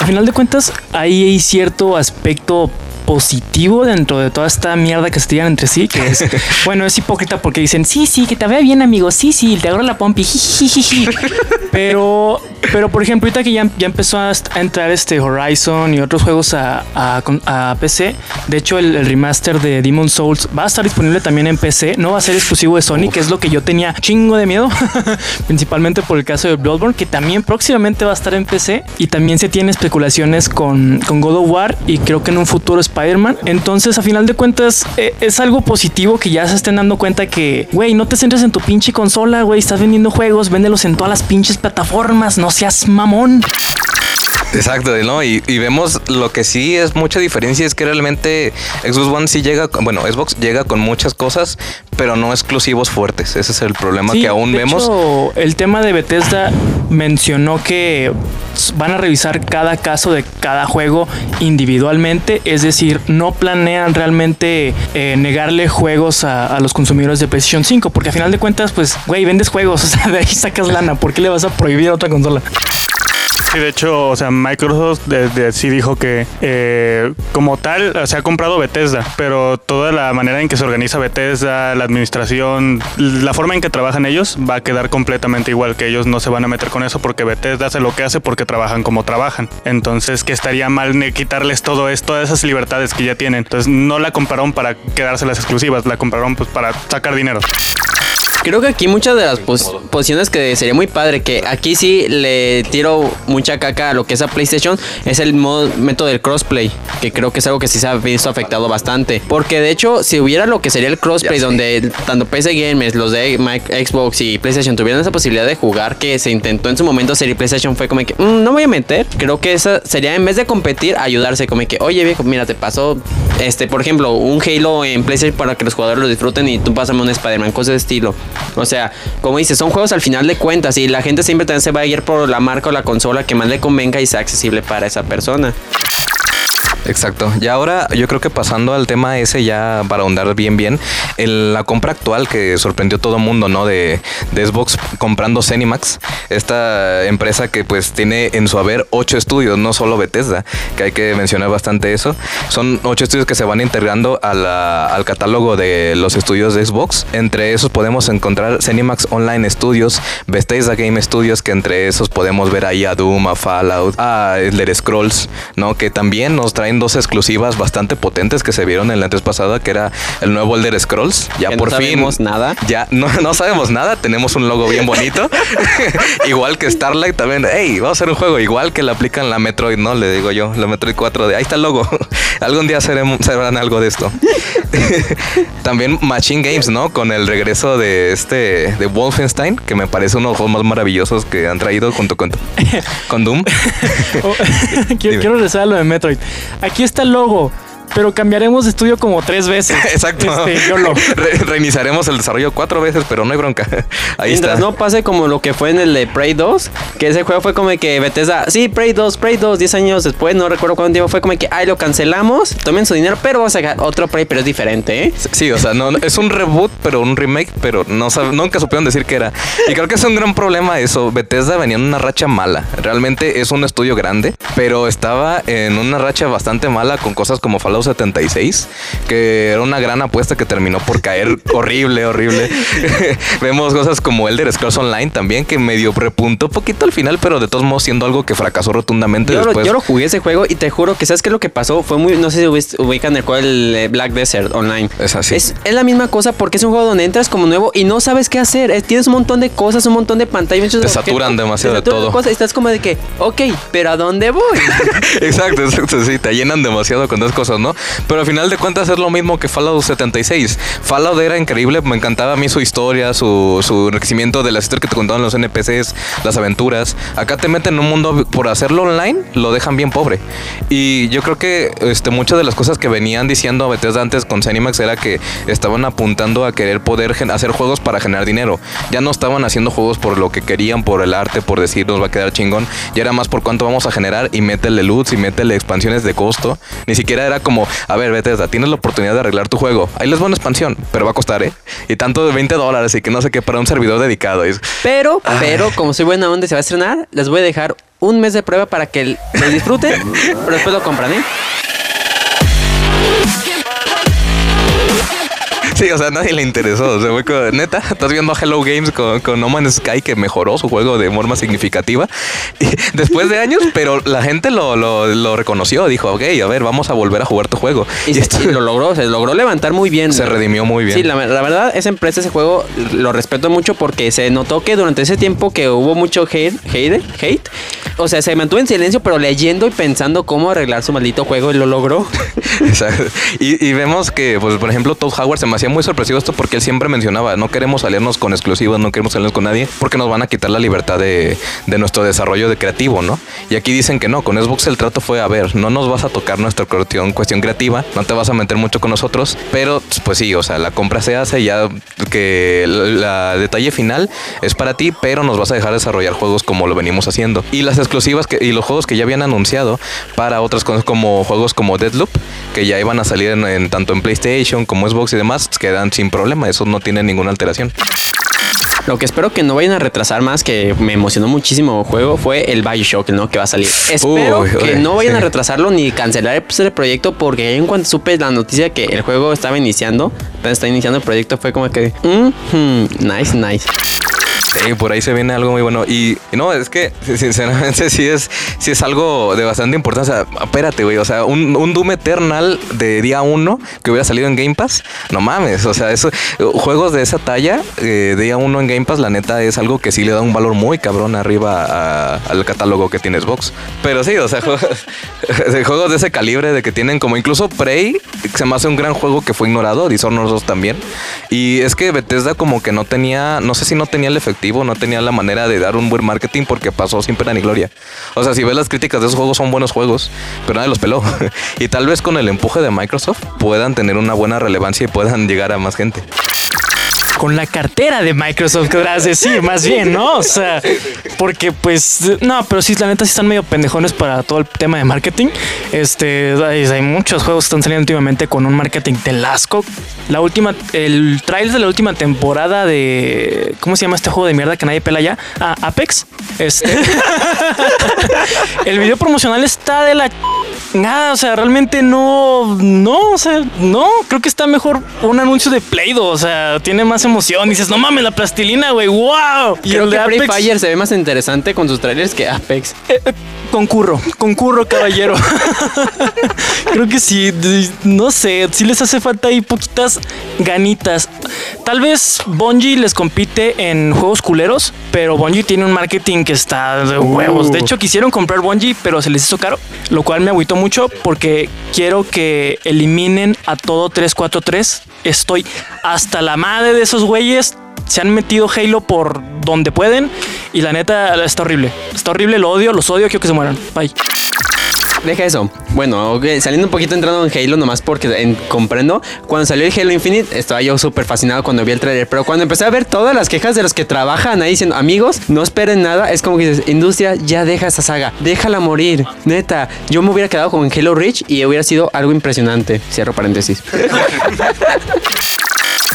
A final de cuentas, ahí hay cierto aspecto positivo dentro de toda esta mierda que se tiran entre sí, que es, (laughs) bueno, es hipócrita porque dicen, sí, sí, que te vea bien, amigo, sí, sí, te agarro la pompi, jijijiji. (laughs) Pero, pero por ejemplo, ahorita que ya, ya empezó a, entrar este Horizon y otros juegos a, a- a PC, de hecho, el, remaster de Demon Souls va a estar disponible también en PC, no va a ser exclusivo de Sony, que es lo que yo tenía chingo de miedo, (laughs) principalmente por el caso de Bloodborne, que también próximamente va a estar en PC y también se tiene especulaciones con, con God of War y creo que en un futuro Spider-Man. Entonces, a final de cuentas, eh, es algo positivo que ya se estén dando cuenta que, güey, no te centres en tu pinche consola, güey, estás vendiendo juegos, véndelos en todas las pinches plataformas, no Gracias, mamón. Exacto, ¿no? Y, y vemos lo que sí es mucha diferencia es que realmente Xbox One sí llega, con- bueno, Xbox llega con muchas cosas, pero no exclusivos fuertes. Ese es el problema Sí, que aún de vemos. hecho, el tema de Bethesda mencionó que van a revisar cada caso de cada juego individualmente, es decir, no planean realmente eh, negarle juegos a, a los consumidores de PlayStation 5, porque a final de cuentas, pues, güey, vendes juegos, (laughs) o sea, de ahí sacas lana, ¿por qué le vas a prohibir a otra consola? Sí, de hecho, o sea, Microsoft de- sí dijo que eh, como tal se ha comprado Bethesda, pero toda la manera en que se organiza Bethesda, la administración, la forma en que trabajan ellos va a quedar completamente igual, que ellos no se van a meter con eso porque Bethesda hace lo que hace porque trabajan como trabajan. Entonces, que estaría mal quitarles todo esto, todas esas libertades que ya tienen. Entonces, no la compraron para quedarse las exclusivas, la compraron pues para sacar dinero. Creo que aquí muchas de las pos- posiciones que sería muy padre, que aquí sí le tiro mucha caca a lo que es a PlayStation, es el modo, método del crossplay, que creo que es algo que sí se ha visto afectado bastante. Porque de hecho, si hubiera lo que sería el crossplay, donde tanto PC Games, los de Xbox y PlayStation tuvieran esa posibilidad de jugar, que se intentó en su momento hacer y PlayStation fue como que, "Mm, no voy a meter. Creo que esa sería, en vez de competir, ayudarse, como que, oye viejo, mira, te pasó, este, por ejemplo, un Halo en PlayStation para que los jugadores lo disfruten y tú pásame un Spider-Man, cosas de estilo. O sea, como dices, son juegos al final de cuentas y la gente siempre también se va a ir por la marca o la consola que más le convenga y sea accesible para esa persona. Exacto. Y ahora yo creo que pasando al tema ese ya para ahondar bien bien, el- la compra actual que sorprendió todo el mundo, ¿no? De, de Xbox comprando Cenimax, esta empresa que pues tiene en su haber ocho estudios, no solo Bethesda, que hay que mencionar bastante eso. Son ocho estudios que se van integrando a la- al catálogo de los estudios de Xbox. Entre esos podemos encontrar Cenimax Online Studios, Bethesda Game Studios, que entre esos podemos ver ahí a Doom, a Fallout, a Elder Scrolls, ¿no? Que también nos traen dos exclusivas bastante potentes que se vieron en la antes pasada, que era el nuevo Elder Scrolls. Ya Que no por fin. sabemos nada. Ya no, no sabemos nada, tenemos un logo bien bonito. (laughs) igual que Starlight también. Hey, vamos a hacer un juego igual que le aplican la Metroid, ¿no? Le digo yo, la Metroid 4 de ahí está el logo. Algún día seremos, serán algo de esto. (laughs) también Machine Games, ¿no? Con el regreso de este de Wolfenstein, que me parece uno de los juegos más maravillosos que han traído junto con, con Doom. (laughs) Oh, (laughs) quiero, quiero regresar a lo de Metroid. Aquí está el logo. Pero cambiaremos de estudio como tres veces. (laughs) Exacto. Este, YOLO. (laughs) Re- reiniciaremos el desarrollo cuatro veces, pero no hay bronca. (laughs) Ahí Mientras está. no pase como lo que fue en el de Prey 2, que ese juego fue como que Bethesda, sí, Prey 2, Prey 2, 10 años después, no recuerdo cuánto tiempo fue como que, ay, lo cancelamos, tomen su dinero, pero vamos a sacar otro Prey, pero es diferente, ¿eh? Sí, o sea, no, es un reboot, pero un remake, pero no sab- nunca supieron decir que era. Y creo que es un gran problema eso. Bethesda venía en una racha mala. Realmente es un estudio grande, pero estaba en una racha bastante mala con cosas como Fallout 76, que era una gran apuesta que terminó por caer (laughs) horrible, horrible. (laughs) Vemos cosas como Elder Scrolls Online también, que medio repuntó poquito al final, pero de todos modos siendo algo que fracasó rotundamente Yo lo, después. yo lo jugué ese juego y te juro que sabes qué es lo que pasó fue muy no sé si ubican el el eh, Black Desert online Es así. es, es la misma cosa porque es un juego donde entras como nuevo y no sabes qué hacer tienes un montón de cosas un montón de pantallas Te objetos, saturan demasiado te de todo. cosas y estás como de que ok pero a dónde voy (laughs) Exacto, exacto, sí, te llenan demasiado con dos cosas, ¿no? Pero al final de cuentas es lo mismo que Fallout 76. Fallout era increíble, me encantaba a mí su historia, su, su enriquecimiento de las historias que te contaban los NPCs, las aventuras. Acá te meten en un mundo, por hacerlo online, lo dejan bien pobre. Y yo creo que este, muchas de las cosas que venían diciendo a Bethesda antes con Zenimax era que estaban apuntando a querer poder hacer juegos para generar dinero. Ya no estaban haciendo juegos por lo que querían, por el arte, por decir nos va a quedar chingón. Ya era más por cuánto vamos a generar y métele loots y métele expansiones de costo. Ni siquiera era como, a ver, Bethesda, tienes la oportunidad de arreglar tu juego. Ahí les va una expansión, pero va a costar, ¿eh? Y tanto de 20 dólares y que no sé qué para un servidor dedicado. Es- pero pero como soy buena onda y se va a estrenar les voy a dejar un mes de prueba para que lo disfruten (laughs) pero después lo compran ¿eh? Sí, o sea, nadie le interesó. O sea, fue como, neta, estás viendo a Hello Games con, con No Man's Sky que mejoró su juego de forma significativa (laughs) y después de años, pero la gente lo, lo, lo reconoció. Dijo, ok, a ver, vamos a volver a jugar tu juego. y, Y, se- esto y lo logró se logró levantar muy bien se redimió muy bien. Sí, la, la verdad, esa empresa, ese juego, lo respeto mucho porque se notó que durante ese tiempo que hubo mucho hate, hate, hate, o sea, se mantuvo en silencio, pero leyendo y pensando cómo arreglar su maldito juego y lo logró. (laughs) Exacto. Y, y vemos que, pues, por ejemplo, Todd Howard se me hacía muy sorpresivo esto porque él siempre mencionaba, no queremos salirnos con exclusivas, no queremos salirnos con nadie, porque nos van a quitar la libertad de, de nuestro desarrollo de creativo, ¿no? Y aquí dicen que no, con Xbox el trato fue, a ver, no nos vas a tocar nuestra cuestión, cuestión creativa, no te vas a meter mucho con nosotros, pero pues sí, o sea, la compra se hace ya que la, la detalle final es para ti, pero nos vas a dejar desarrollar juegos como lo venimos haciendo. Y las exclusivas que, y los juegos que ya habían anunciado para otras cosas como juegos como Deadloop, que ya iban a salir en, en- tanto en PlayStation como Xbox y demás, quedan sin problema, eso no tiene ninguna alteración. Lo que espero que no vayan a retrasar más, que me emocionó muchísimo el juego, fue el Bioshock, ¿no? Que va a salir. Espero Uy, que no vayan a (laughs) retrasarlo ni cancelar el, pues, el proyecto, porque en cuanto supe la noticia que el juego estaba iniciando, está iniciando el proyecto, fue como que, "Mhm, nice, nice. Por ahí se viene algo muy bueno. Y no, es que sinceramente sí es, sí es algo de bastante importancia. Espérate, güey. O sea, un, Doom Eternal de día uno que hubiera salido en Game Pass. No mames. O sea, eso, juegos de esa talla, eh, día uno en Game Pass, la neta es algo que sí le da un valor muy cabrón arriba a- al catálogo que tiene Xbox. Pero sí, o sea, (laughs) juegos de ese calibre, de que tienen como incluso Prey, se me hace un gran juego que fue ignorado, Dishonored 2 también. Y es que Bethesda como que no tenía, no sé si no tenía el efectivo, no tenía la manera de dar un buen marketing porque pasó sin pena ni gloria. O sea, si ves las críticas de esos juegos son buenos juegos, pero nadie los peló. (laughs) y tal vez con el empuje de Microsoft puedan tener una buena relevancia y puedan llegar a más gente. Con la cartera de Microsoft, querrás decir, más bien, ¿no? O sea, porque pues, no, pero sí, la neta sí están medio pendejones para todo el tema de marketing. Este, hay, muchos juegos que están saliendo últimamente con un marketing del asco. La última, el trailer de la última temporada de, ¿cómo se llama este juego de mierda que nadie pela ya? Ah, Apex. Este, (laughs) el video promocional está de la nada, o sea, realmente no, no, o sea, no, creo que está mejor un anuncio de Play-Doh, o sea, tiene más emoción. Dices, no mames, la plastilina, güey, wow. Y Creo el que de Free Apex, Fire se ve más interesante con sus trailers que Apex. eh, eh, concurro, concurro, caballero. (laughs) creo que sí, no sé, sí les hace falta ahí poquitas ganitas. Tal vez Bungie les compite en juegos culeros, pero Bungie tiene un marketing que está de huevos. De hecho, quisieron comprar Bungie, pero se les hizo caro, lo cual me agüitó mucho porque quiero que eliminen a todo 343. Estoy hasta la madre de esos güeyes. Se han metido Halo por donde pueden y la neta está horrible. Está horrible, lo odio, los odio, quiero que se mueran. Bye. Deja eso. Bueno, saliendo un poquito entrando en Halo, nomás porque en- comprendo. Cuando salió el Halo Infinite, estaba yo súper fascinado cuando vi el trailer. Pero cuando empecé a ver todas las quejas de los que trabajan ahí diciendo, amigos, no esperen nada, es como que dices, industria, ya deja esa saga, déjala morir. Neta, yo me hubiera quedado con Halo Reach y hubiera sido algo impresionante. Cierro paréntesis. (laughs)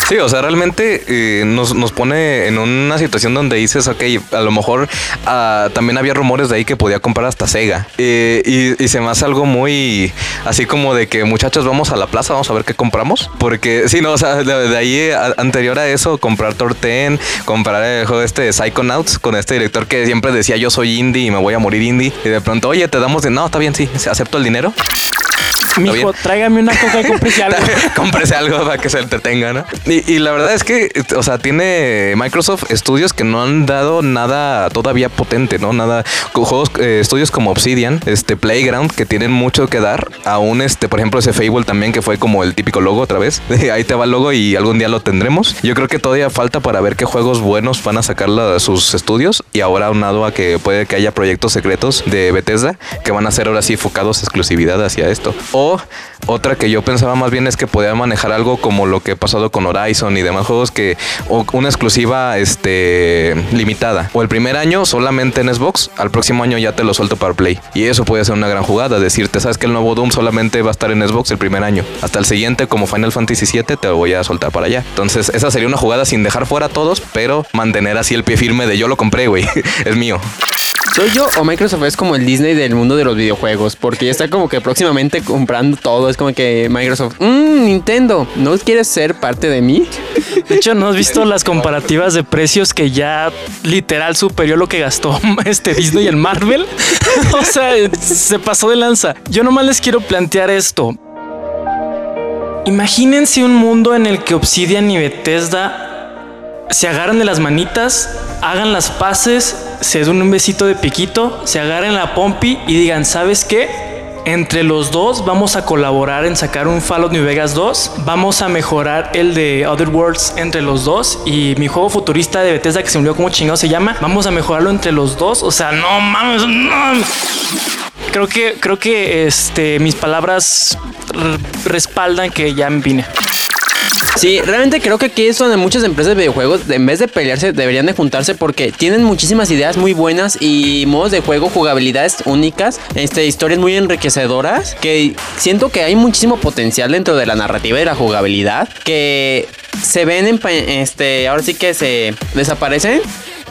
Sí, o sea, realmente eh, nos, nos pone en una situación donde dices, ok, a lo mejor ah, también había rumores de ahí que podía comprar hasta Sega. Eh, y, se me hace algo muy así como de que muchachos vamos a la plaza, vamos a ver qué compramos. Porque sí, no, o sea, de, ahí anterior a eso, comprar Torten, comprar el juego este de Psychonauts con este director que siempre decía yo soy indie y me voy a morir indie. Y de pronto, oye, te damos de, no, está bien, sí, acepto el dinero. Mijo, tráigame una coca y (laughs) cómprese algo. (laughs) Cómprese algo para que se entretenga, ¿no? Y, y la verdad es que, o sea, tiene Microsoft estudios que no han dado nada todavía potente, ¿no? Nada, juegos, eh, estudios como Obsidian, este Playground, que tienen mucho que dar. Aún, este, por ejemplo, ese Fable también, que fue como el típico logo otra vez. (laughs) Ahí te va el logo y algún día lo tendremos. Yo creo que todavía falta para ver qué juegos buenos van a sacar la- sus estudios. Y ahora aunado a que puede que haya proyectos secretos de Bethesda que van a ser ahora sí enfocados exclusividad hacia esto. O otra que yo pensaba más bien es que podía manejar algo como lo que ha pasado con Horizon y demás juegos que o una exclusiva este limitada o el primer año solamente en Xbox, al próximo año ya te lo suelto para Play. Y eso puede ser una gran jugada, decirte, sabes que el nuevo Doom solamente va a estar en Xbox el primer año. Hasta el siguiente como Final Fantasy VII te lo voy a soltar para allá. Entonces, esa sería una jugada sin dejar fuera a todos, pero mantener así el pie firme de yo lo compré, güey. (laughs) es mío. ¿Soy yo o Microsoft es como el Disney del mundo de los videojuegos? Porque ya está como que próximamente comprando todo. Es como que Microsoft, mmm, Nintendo, ¿no quieres ser parte de mí? De hecho, ¿no has visto las comparativas de precios que ya literal superior lo que gastó (laughs) este Disney en Marvel? (laughs) o sea, se pasó de lanza. Yo nomás les quiero plantear esto. Imagínense un mundo en el que Obsidian y Bethesda se agarran de las manitas, hagan las paces, se den un besito de piquito, se agarren la pompi y digan, ¿sabes qué? Entre los dos vamos a colaborar en sacar un Fallout New Vegas 2, vamos a mejorar el de Other Worlds entre los dos y mi juego futurista de Bethesda que se me olvidó cómo chingado se llama, vamos a mejorarlo entre los dos, o sea, no mames, no. Creo que, creo que este, mis palabras respaldan que ya me vine. Sí, realmente creo que aquí es donde muchas empresas de videojuegos, en vez de pelearse, deberían de juntarse porque tienen muchísimas ideas muy buenas y modos de juego, jugabilidades únicas, este, historias muy enriquecedoras, que siento que hay muchísimo potencial dentro de la narrativa y la jugabilidad, que se ven en, este, ahora sí que se desaparecen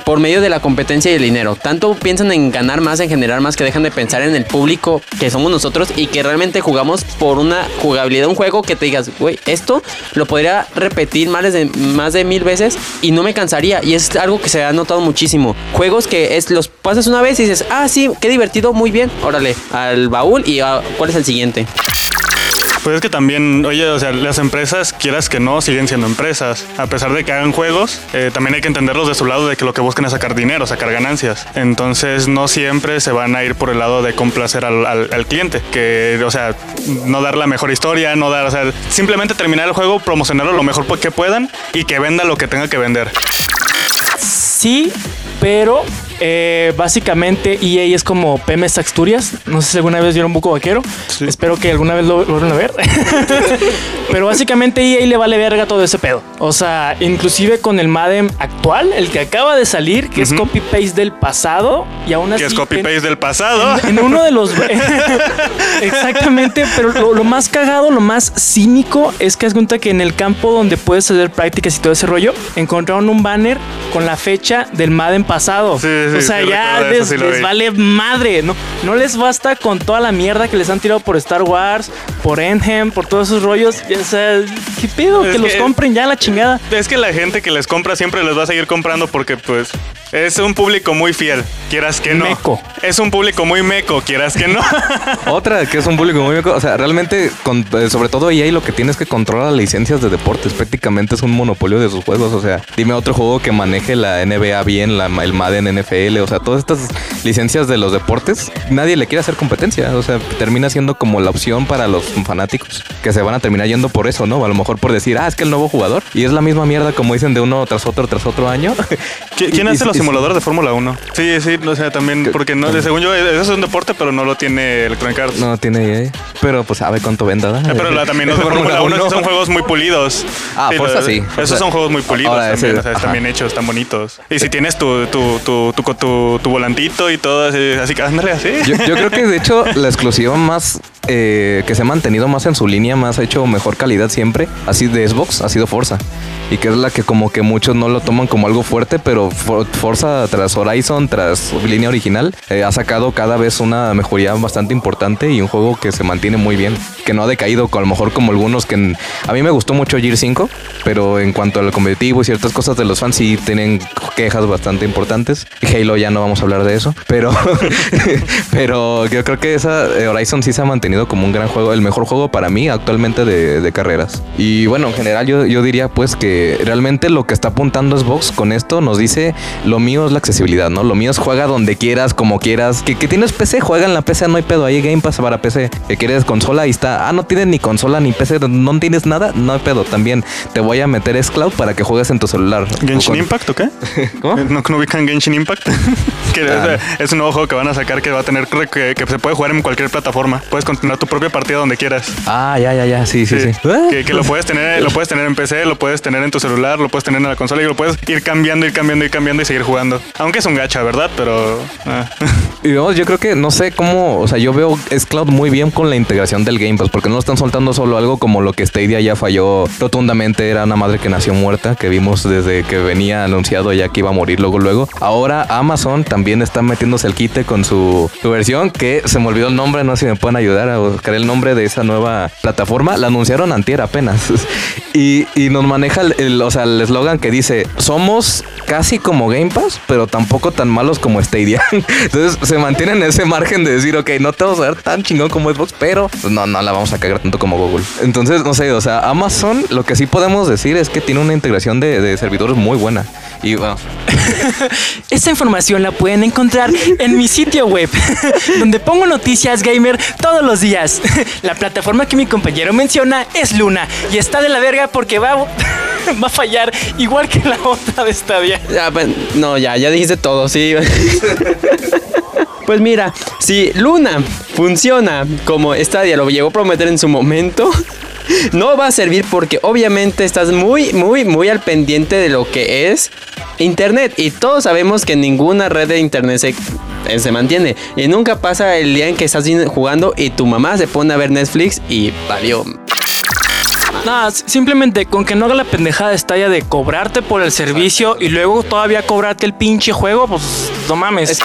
por medio de la competencia y el dinero. Tanto piensan en ganar más, en generar más, que dejan de pensar en el público que somos nosotros y que realmente jugamos por una jugabilidad, un juego que te digas, güey, esto lo podría repetir más de, más de mil veces y no me cansaría. Y es algo que se ha notado muchísimo. Juegos que es, los pasas una vez y dices, ah, sí, qué divertido, muy bien, órale, al baúl y ah, cuál es el siguiente. Pues es que también, oye, o sea, las empresas, quieras que no, siguen siendo empresas. A pesar de que hagan juegos, eh, también hay que entenderlos de su lado de que lo que buscan es sacar dinero, sacar ganancias. Entonces, no siempre se van a ir por el lado de complacer al, al- al cliente. Que, o sea, no dar la mejor historia, no dar, o sea, simplemente terminar el juego, promocionarlo lo mejor que puedan y que venda lo que tenga que vender. Sí, pero eh, básicamente EA es como Pemex Asturias. No sé si alguna vez vieron Buco Vaquero. Espero que alguna vez lo vuelvan a ver. (laughs) pero básicamente EA le vale verga todo ese pedo. O sea, inclusive con el Madden actual, el que acaba de salir, que es copy-paste del pasado. Y aún así... Que es copy-paste del pasado. en uno de los. (laughs) (laughs) Exactamente, pero lo, lo más cagado, lo más cínico es que es cuenta que en el campo donde puedes hacer prácticas y todo ese rollo, encontraron un banner con la fecha del Madden pasado. Sí, sí, o sea, sí, ya les, sí vale madre. No, no les basta con toda la mierda que les han tirado por Star Wars, por Endgame, por todos esos rollos. O sea, ¿qué pedo? Es que, los que- compren ya la chingada. Es que la gente que les compra siempre les va a seguir comprando porque pues es un público muy fiel, quieras que no. Meco. Es un público muy meco, quieras que no. (laughs) Otra que es un público muy... O sea, realmente, con- eh, sobre todo EA lo que tiene es que controla las licencias de deportes. Prácticamente es un monopolio de sus juegos. O sea, dime otro juego que maneje la NBA bien, la, el Madden NFL. O sea, todas estas licencias de los deportes, nadie le quiere hacer competencia. O sea, termina siendo como la opción para los fanáticos que se van a terminar yendo por eso, ¿no? A lo mejor por decir, ah, es que el nuevo jugador. Y es la misma mierda como dicen de uno tras otro, tras otro año. ¿Qui- ¿Quién (laughs) hace los simulador de Fórmula 1. Sí, sí, o sea, también, porque no, según yo, eso es un deporte, pero no lo tiene Electronic Arts. No tiene EA. Pero pues sabe cuánto venda. ¿verdad? Pero la- también los de (laughs) Fórmula 1 son juegos muy pulidos. Ah, Forza lo- sí. Esos son juegos muy pulidos Ahora, también, ese- o sea, están ajá. bien hechos, están bonitos. Y si tienes tu, tu, tu, tu, tu, tu volantito y todo, así, así que ándale así. Yo, yo creo que de hecho la exclusiva más eh, que se ha mantenido más en su línea, más ha hecho mejor calidad siempre, así de Xbox, ha sido Forza. Y que es la que como que muchos no lo toman como algo fuerte, pero For- Tras Horizon, tras línea original, eh, ha sacado cada vez una mejoría bastante importante y un juego que se mantiene muy bien, que no ha decaído, a lo mejor como algunos que... a mí me gustó mucho Gear 5, pero en cuanto al competitivo y ciertas cosas de los fans sí tienen quejas bastante importantes. Halo ya no vamos a hablar de eso, pero (laughs) pero yo creo que esa eh, Horizon sí se ha mantenido como un gran juego, el mejor juego para mí actualmente de, de carreras. Y bueno, en general yo, yo diría pues que realmente lo que está apuntando Xbox con esto nos dice lo mío es la accesibilidad, ¿no? Lo mío es juega donde quieras, como quieras. Que, que tienes PC, juega en la PC, no hay pedo, ahí hay Game Pass para PC. Que quieres consola, ahí está. Ah, no tienes ni consola ni PC, no tienes nada, no hay pedo. También te voy a meter Xcloud para que juegues en tu celular. ¿Genshin Impact o qué? (laughs) ¿Cómo? ¿No, no ubican Genshin Impact? (laughs) que Ah, es, es un nuevo juego que van a sacar que va a tener que, que- que se puede jugar en cualquier plataforma. Puedes continuar tu propia partida donde quieras. Ah, ya, ya, ya, sí, sí, sí. Que, que lo puedes tener, lo puedes tener en PC, lo puedes tener en tu celular, lo puedes tener en la consola y lo puedes ir cambiando, ir cambiando, ir cambiando y seguir jugando. Aunque es un gacha, ¿verdad? Pero ah. Yo creo que no sé cómo, o sea, yo veo Xcloud muy bien con la integración del Game Pass, porque no están soltando solo algo como lo que Stadia ya falló rotundamente, era una madre que nació muerta, que vimos desde que venía anunciado ya que iba a morir luego luego. Ahora Amazon también está metiéndose el quite con su, su versión, que se me olvidó el nombre, no sé si me pueden ayudar a buscar el nombre de esa nueva plataforma. La anunciaron antier apenas. (laughs) y, y nos maneja el, el- o sea, el eslogan que dice, somos casi como Game Pero tampoco tan malos como Stadia. (laughs) Entonces se mantienen en ese margen de decir, ok, no te vamos a ver tan chingón como Xbox, pero pues, no, no la vamos a cagar tanto como Google. Entonces, no sé, o sea, Amazon lo que sí podemos decir es que tiene una integración de servidores muy buena. Y bueno, (laughs) Esta información la pueden encontrar en mi sitio web, (laughs) donde pongo noticias gamer todos los días. (laughs) La plataforma que mi compañero menciona es Luna y está de la verga porque va, a- va a fallar igual que la otra de Stadia. Ya, pues, no, ya, ya dijiste todo, sí. Pues mira, si Luna funciona como Stadia lo llegó a prometer en su momento, no va a servir porque obviamente estás muy, muy, muy al pendiente de lo que es Internet. Y todos sabemos que ninguna red de Internet se, eh, se mantiene. Y nunca pasa el día en que estás jugando y tu mamá se pone a ver Netflix y valió. S- simplemente con que no haga la pendejada de Stadia de cobrarte por el servicio y luego todavía cobrarte el pinche juego, pues no mames. Es-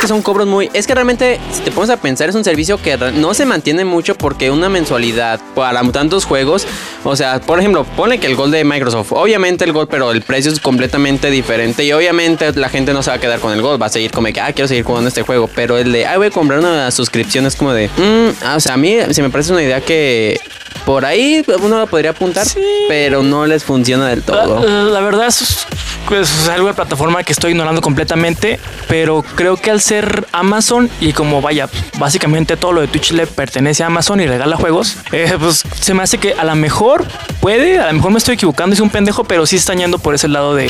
Que son cobros muy. Es que realmente, si te pones a pensar, es un servicio que no se mantiene mucho porque una mensualidad para tantos juegos. O sea, por ejemplo, pone que el gol de Microsoft. Obviamente el gol, pero el precio es completamente diferente. Y obviamente la gente no se va a quedar con el gol. Va a seguir como que, ah, quiero seguir jugando este juego. Pero el de, ah, voy a comprar una suscripción es como de, mm, ah, o sea, a mí se me parece una idea que por ahí uno la podría apuntar, Sí. pero no les funciona del todo. La, la verdad es, pues, es algo de plataforma que estoy ignorando completamente, pero creo que al ser Amazon y como vaya, básicamente todo lo de Twitch le pertenece a Amazon y regala juegos, eh, pues se me hace que a lo mejor puede, a lo mejor me estoy equivocando, es un pendejo, pero sí están yendo por ese lado de...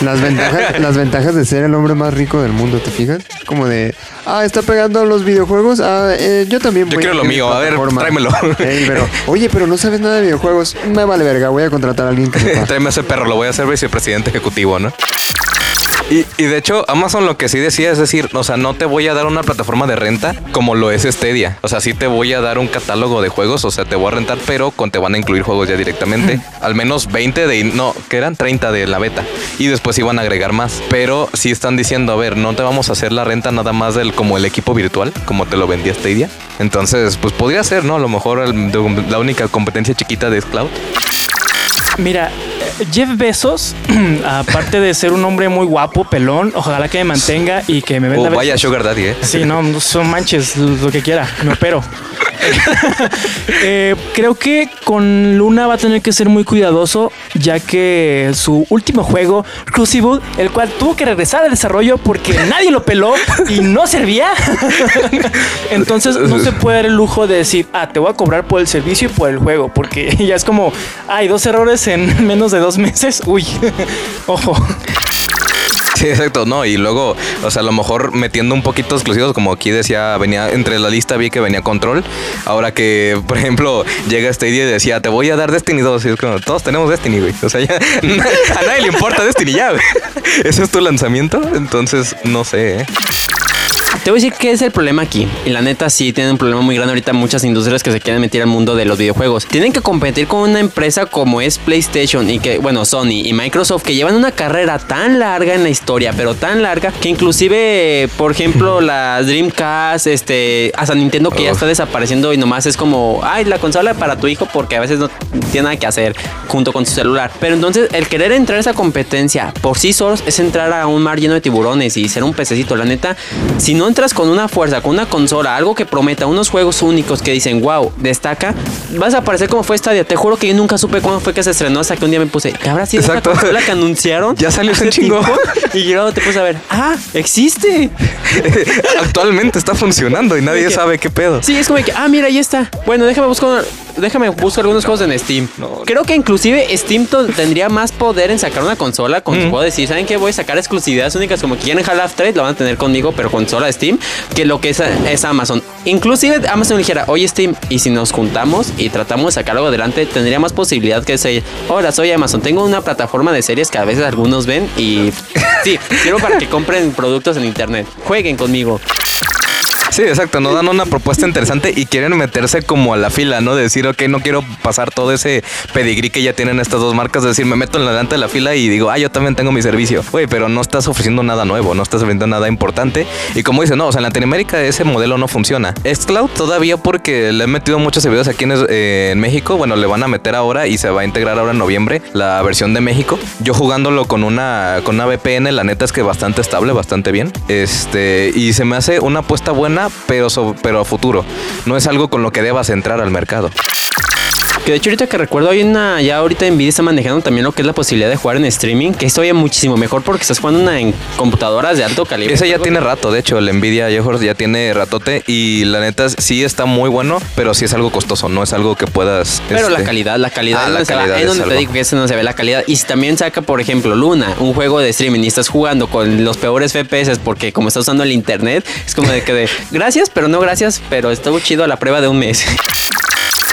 Las ventajas, las ventajas de ser el hombre más rico del mundo, ¿te fijas? Como de, ah, está pegando los videojuegos. Ah, eh, yo también Yo voy quiero lo mío, a ver, plataforma". tráemelo. (laughs) Ey, pero, oye, pero no sabes nada de videojuegos. Me vale verga, voy a contratar a alguien que sepa. (laughs) Tráeme a ese perro, lo voy a hacer vicepresidente ejecutivo, ¿no? Y, y de hecho, Amazon lo que sí decía es decir, o sea, no te voy a dar una plataforma de renta como lo es Stadia. O sea, sí te voy a dar un catálogo de juegos, o sea, te voy a rentar, pero con te van a incluir juegos ya directamente. Al menos 20 de, no, que eran 30 de la beta. Y después iban a agregar más. Pero sí están diciendo, a ver, no te vamos a hacer la renta nada más del como el equipo virtual, como te lo vendía Stadia. Entonces, pues podría ser, ¿no? A lo mejor el- la única competencia chiquita de Cloud. Mira, Jeff Bezos, (clears throat) aparte de ser un hombre muy guapo, pelón, ojalá que me mantenga y que me venda... Oh, vaya. Sugar Daddy, ¿eh? Sí, no, no son manches, lo que quiera, me opero. (laughs) Eh, creo que con Luna va a tener que ser muy cuidadoso, ya que su último juego, Crucible, el cual tuvo que regresar al desarrollo porque (laughs) nadie lo peló y no servía. (laughs) Entonces no se puede dar el lujo de decir, ah, te voy a cobrar por el servicio y por el juego, porque ya es como, hay dos errores en menos de dos meses. Uy, ojo. (laughs) Sí, exacto, no, y luego, o sea, a lo mejor metiendo un poquito exclusivos, como aquí decía, venía entre la lista vi que venía Control, ahora que, (laughs) por ejemplo, llega Stadia y decía, te voy a dar Destiny 2, y es como, todos tenemos Destiny, güey, o sea, ya, (laughs) a nadie le importa Destiny ya, güey. ¿Ese es tu lanzamiento? Entonces, no sé, ¿eh? Te voy a decir qué es el problema aquí. Y la neta sí tienen un problema muy grande ahorita muchas industrias que se quieren meter al mundo de los videojuegos. Tienen que competir con una empresa como es PlayStation y que, bueno, Sony y Microsoft que llevan una carrera tan larga en la historia, pero tan larga que inclusive, por ejemplo, (laughs) la Dreamcast, este, hasta Nintendo que ya está desapareciendo y nomás es como, ay, la consola para tu hijo porque a veces no tiene nada que hacer junto con su celular. Pero entonces el querer entrar a esa competencia por sí solos es entrar a un mar lleno de tiburones y ser un pececito. La neta, si no entras con una fuerza, con una consola, algo que prometa unos juegos únicos que dicen, wow, destaca, vas a aparecer como fue Stadia. Te juro que yo nunca supe cuándo fue que se estrenó hasta que un día me puse, ¿qué habrá sido Exacto. consola que anunciaron? (laughs) Ya salió ese chingo. Y yo te puse a ver, ah, existe. (laughs) Actualmente está funcionando y nadie que- sabe qué pedo. Sí, es como que, ah, mira, ahí está. Bueno, déjame buscar, déjame buscar algunos juegos en Steam. Creo que inclusive Steam tendría más poder en sacar una consola con Mm. puedo decir, ¿saben qué? Voy a sacar exclusividades únicas como que quieren Half-Life 3, lo van a tener conmigo, pero consola de Steam, que lo que es, Amazon. Inclusive Amazon dijera, oye Steam, y si nos juntamos y tratamos de sacar algo adelante, tendría más posibilidad que decir, hola, soy Amazon, tengo una plataforma de series que a veces algunos ven y sí, quiero para que compren productos en internet. Jueguen conmigo. Sí, exacto, no dan una propuesta interesante y quieren meterse como a la fila, ¿no? De decir, ok, no quiero pasar todo ese pedigrí que ya tienen estas dos marcas, de decir, me meto en la delante de la fila y digo, ah, yo también tengo mi servicio. Güey, pero no estás ofreciendo nada nuevo, no estás ofreciendo nada importante. Y como dice, no, o sea, en Latinoamérica ese modelo no funciona. Xcloud todavía porque le han metido muchos servidores aquí en, eh, en México, bueno, le van a meter ahora y se va a integrar ahora en noviembre la versión de México. Yo jugándolo con una, con una VPN, la neta es que bastante estable, bastante bien. Este, y se me hace una apuesta buena, pero, pero a futuro. No es algo con lo que debas entrar al mercado. Que de hecho ahorita que recuerdo hay una, ya ahorita Nvidia está manejando también lo que es la posibilidad de jugar en streaming, que es todavía muchísimo mejor porque estás jugando una en computadoras de alto calibre. Ese ya tiene rato, de hecho, el Nvidia ya tiene ratote y la neta sí está muy bueno, pero sí es algo costoso, no es algo que puedas... Pero la este, calidad, la calidad, Ah, es la va. calidad es es donde te digo que ese no se ve la calidad. Y si también saca, por ejemplo, Luna, un juego de streaming y estás jugando con los peores FPS porque como estás usando el internet, es como de que de gracias, pero no gracias, pero estuvo chido a la prueba de un mes.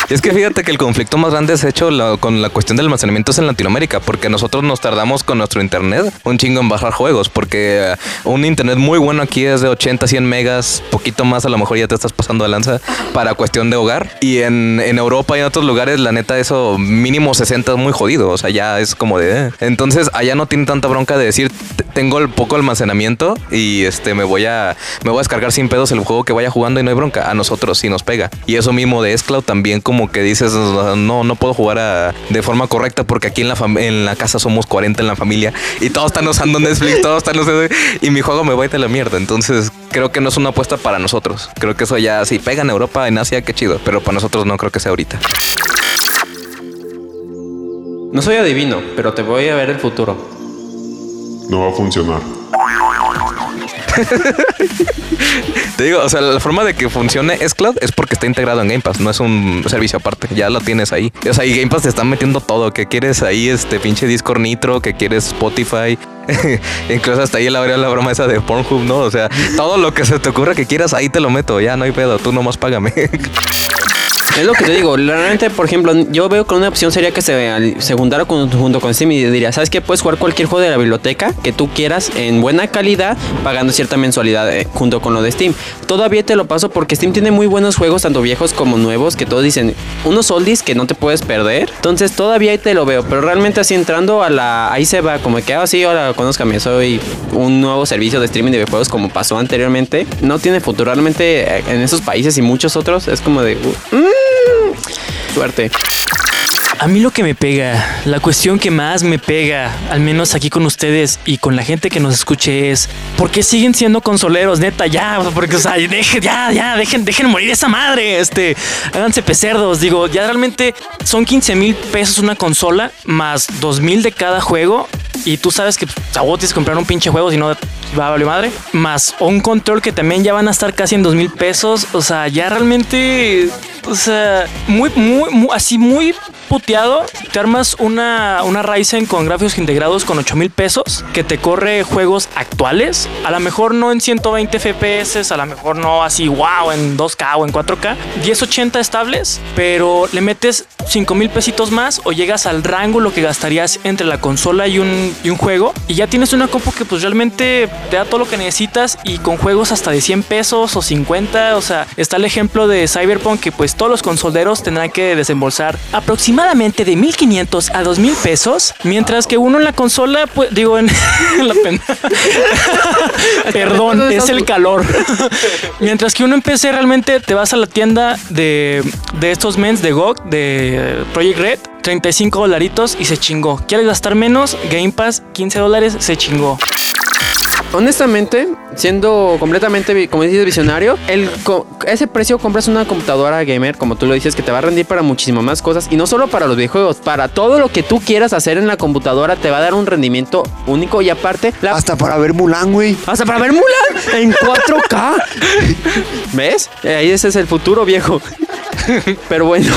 Es que fíjate que el conflicto más grande es hecho con la cuestión del almacenamiento es en Latinoamérica, porque nosotros nos tardamos con nuestro internet un chingo en bajar juegos, porque eh, un internet muy bueno aquí es de 80, 100 megas, poquito más a lo mejor ya te estás pasando de lanza para cuestión de hogar. Y en, en Europa y en otros lugares, la neta, eso mínimo 60 es muy jodido, o sea, ya es como de... eh. Entonces, allá no tiene tanta bronca de decir, "T- tengo el poco almacenamiento y este me voy a me voy a descargar sin pedos el juego que vaya jugando y no hay bronca. A nosotros sí nos pega. Y eso mismo de Xcloud también como que dices, no, no puedo jugar a- de forma correcta porque aquí en la, en la casa somos 40 en la familia y todos están usando Netflix, todos están usando... Y mi juego me va a ir de la mierda. Entonces creo que no es una apuesta para nosotros. Creo que eso ya, si pega en Europa, en Asia, qué chido. Pero para nosotros no creo que sea ahorita. No soy adivino, pero te voy a ver el futuro. No va a funcionar. (laughs) Te digo, o sea, la forma de que funcione Xcloud es porque está integrado en Game Pass, no es un servicio aparte, ya lo tienes ahí. O sea, y Game Pass te está metiendo todo, que quieres ahí este pinche Discord Nitro, que quieres Spotify, (laughs) incluso hasta ahí la la broma esa de Pornhub, ¿no? O sea, todo lo que se te ocurra que quieras, ahí te lo meto, ya no hay pedo, tú nomás págame. (laughs) Es lo que te digo, realmente, por ejemplo, yo veo que una opción sería que se, se juntara con- junto con Steam y diría, ¿sabes qué? Puedes jugar cualquier juego de la biblioteca que tú quieras en buena calidad, pagando cierta mensualidad eh, junto con lo de Steam. Todavía te lo paso porque Steam tiene muy buenos juegos, tanto viejos como nuevos, que todos dicen, unos oldies que no te puedes perder. Entonces todavía ahí te lo veo, pero realmente así entrando a la... Ahí se va, como que, ah, sí, ahora conózcame, soy un nuevo servicio de streaming de videojuegos como pasó anteriormente. No tiene futuro, realmente eh, en esos países y muchos otros es como de... uh, mm, Suerte. A mí lo que me pega, la cuestión que más me pega, al menos aquí con ustedes y con la gente que nos escuche es, ¿por qué siguen siendo consoleros? Neta, ya, porque, o sea, deje- ya, ya, dejen, dejen morir esa madre, este, háganse pecerdos, digo, ya realmente son 15 mil pesos una consola, más 2 mil de cada juego, y tú sabes que pues, a vos tienes comprar un pinche juego, si no va a valer madre, más un control que también ya van a estar casi en 2 mil pesos, o sea, ya realmente, o sea, muy, muy, muy- así muy puteado, te armas una, una Ryzen con gráficos integrados con 8 mil pesos que te corre juegos actuales. A lo mejor no en 120 FPS, a lo mejor no así, wow, en 2K o en 4K. 1080 estables, pero le metes 5 mil pesitos más o llegas al rango lo que gastarías entre la consola y un, y un juego. Y ya tienes una compu que pues realmente te da todo lo que necesitas y con juegos hasta de 100 pesos o 50. O sea, está el ejemplo de Cyberpunk que pues todos los consoleros tendrán que desembolsar aproximadamente de 1500 a 2000 pesos, mientras que uno en la consola, pues digo en, (laughs) en la pen- (laughs) Perdón, es el calor. (laughs) mientras que uno en PC realmente te vas a la tienda de, de estos mens de GOG, de Project Red, 35 dolaritos y se chingó. ¿Quieres gastar menos? Game Pass, 15 dólares, se chingó. Honestamente, siendo completamente, como dices, visionario, el ese precio compras una computadora gamer, como tú lo dices, que te va a rendir para muchísimas más cosas. Y no solo para los videojuegos, para todo lo que tú quieras hacer en la computadora, te va a dar un rendimiento único. Y aparte, la Hasta para ver Mulan, güey. Hasta para ver Mulan en 4K. (laughs) ¿Ves? Eh, Ahí ese es el futuro, viejo. Pero bueno.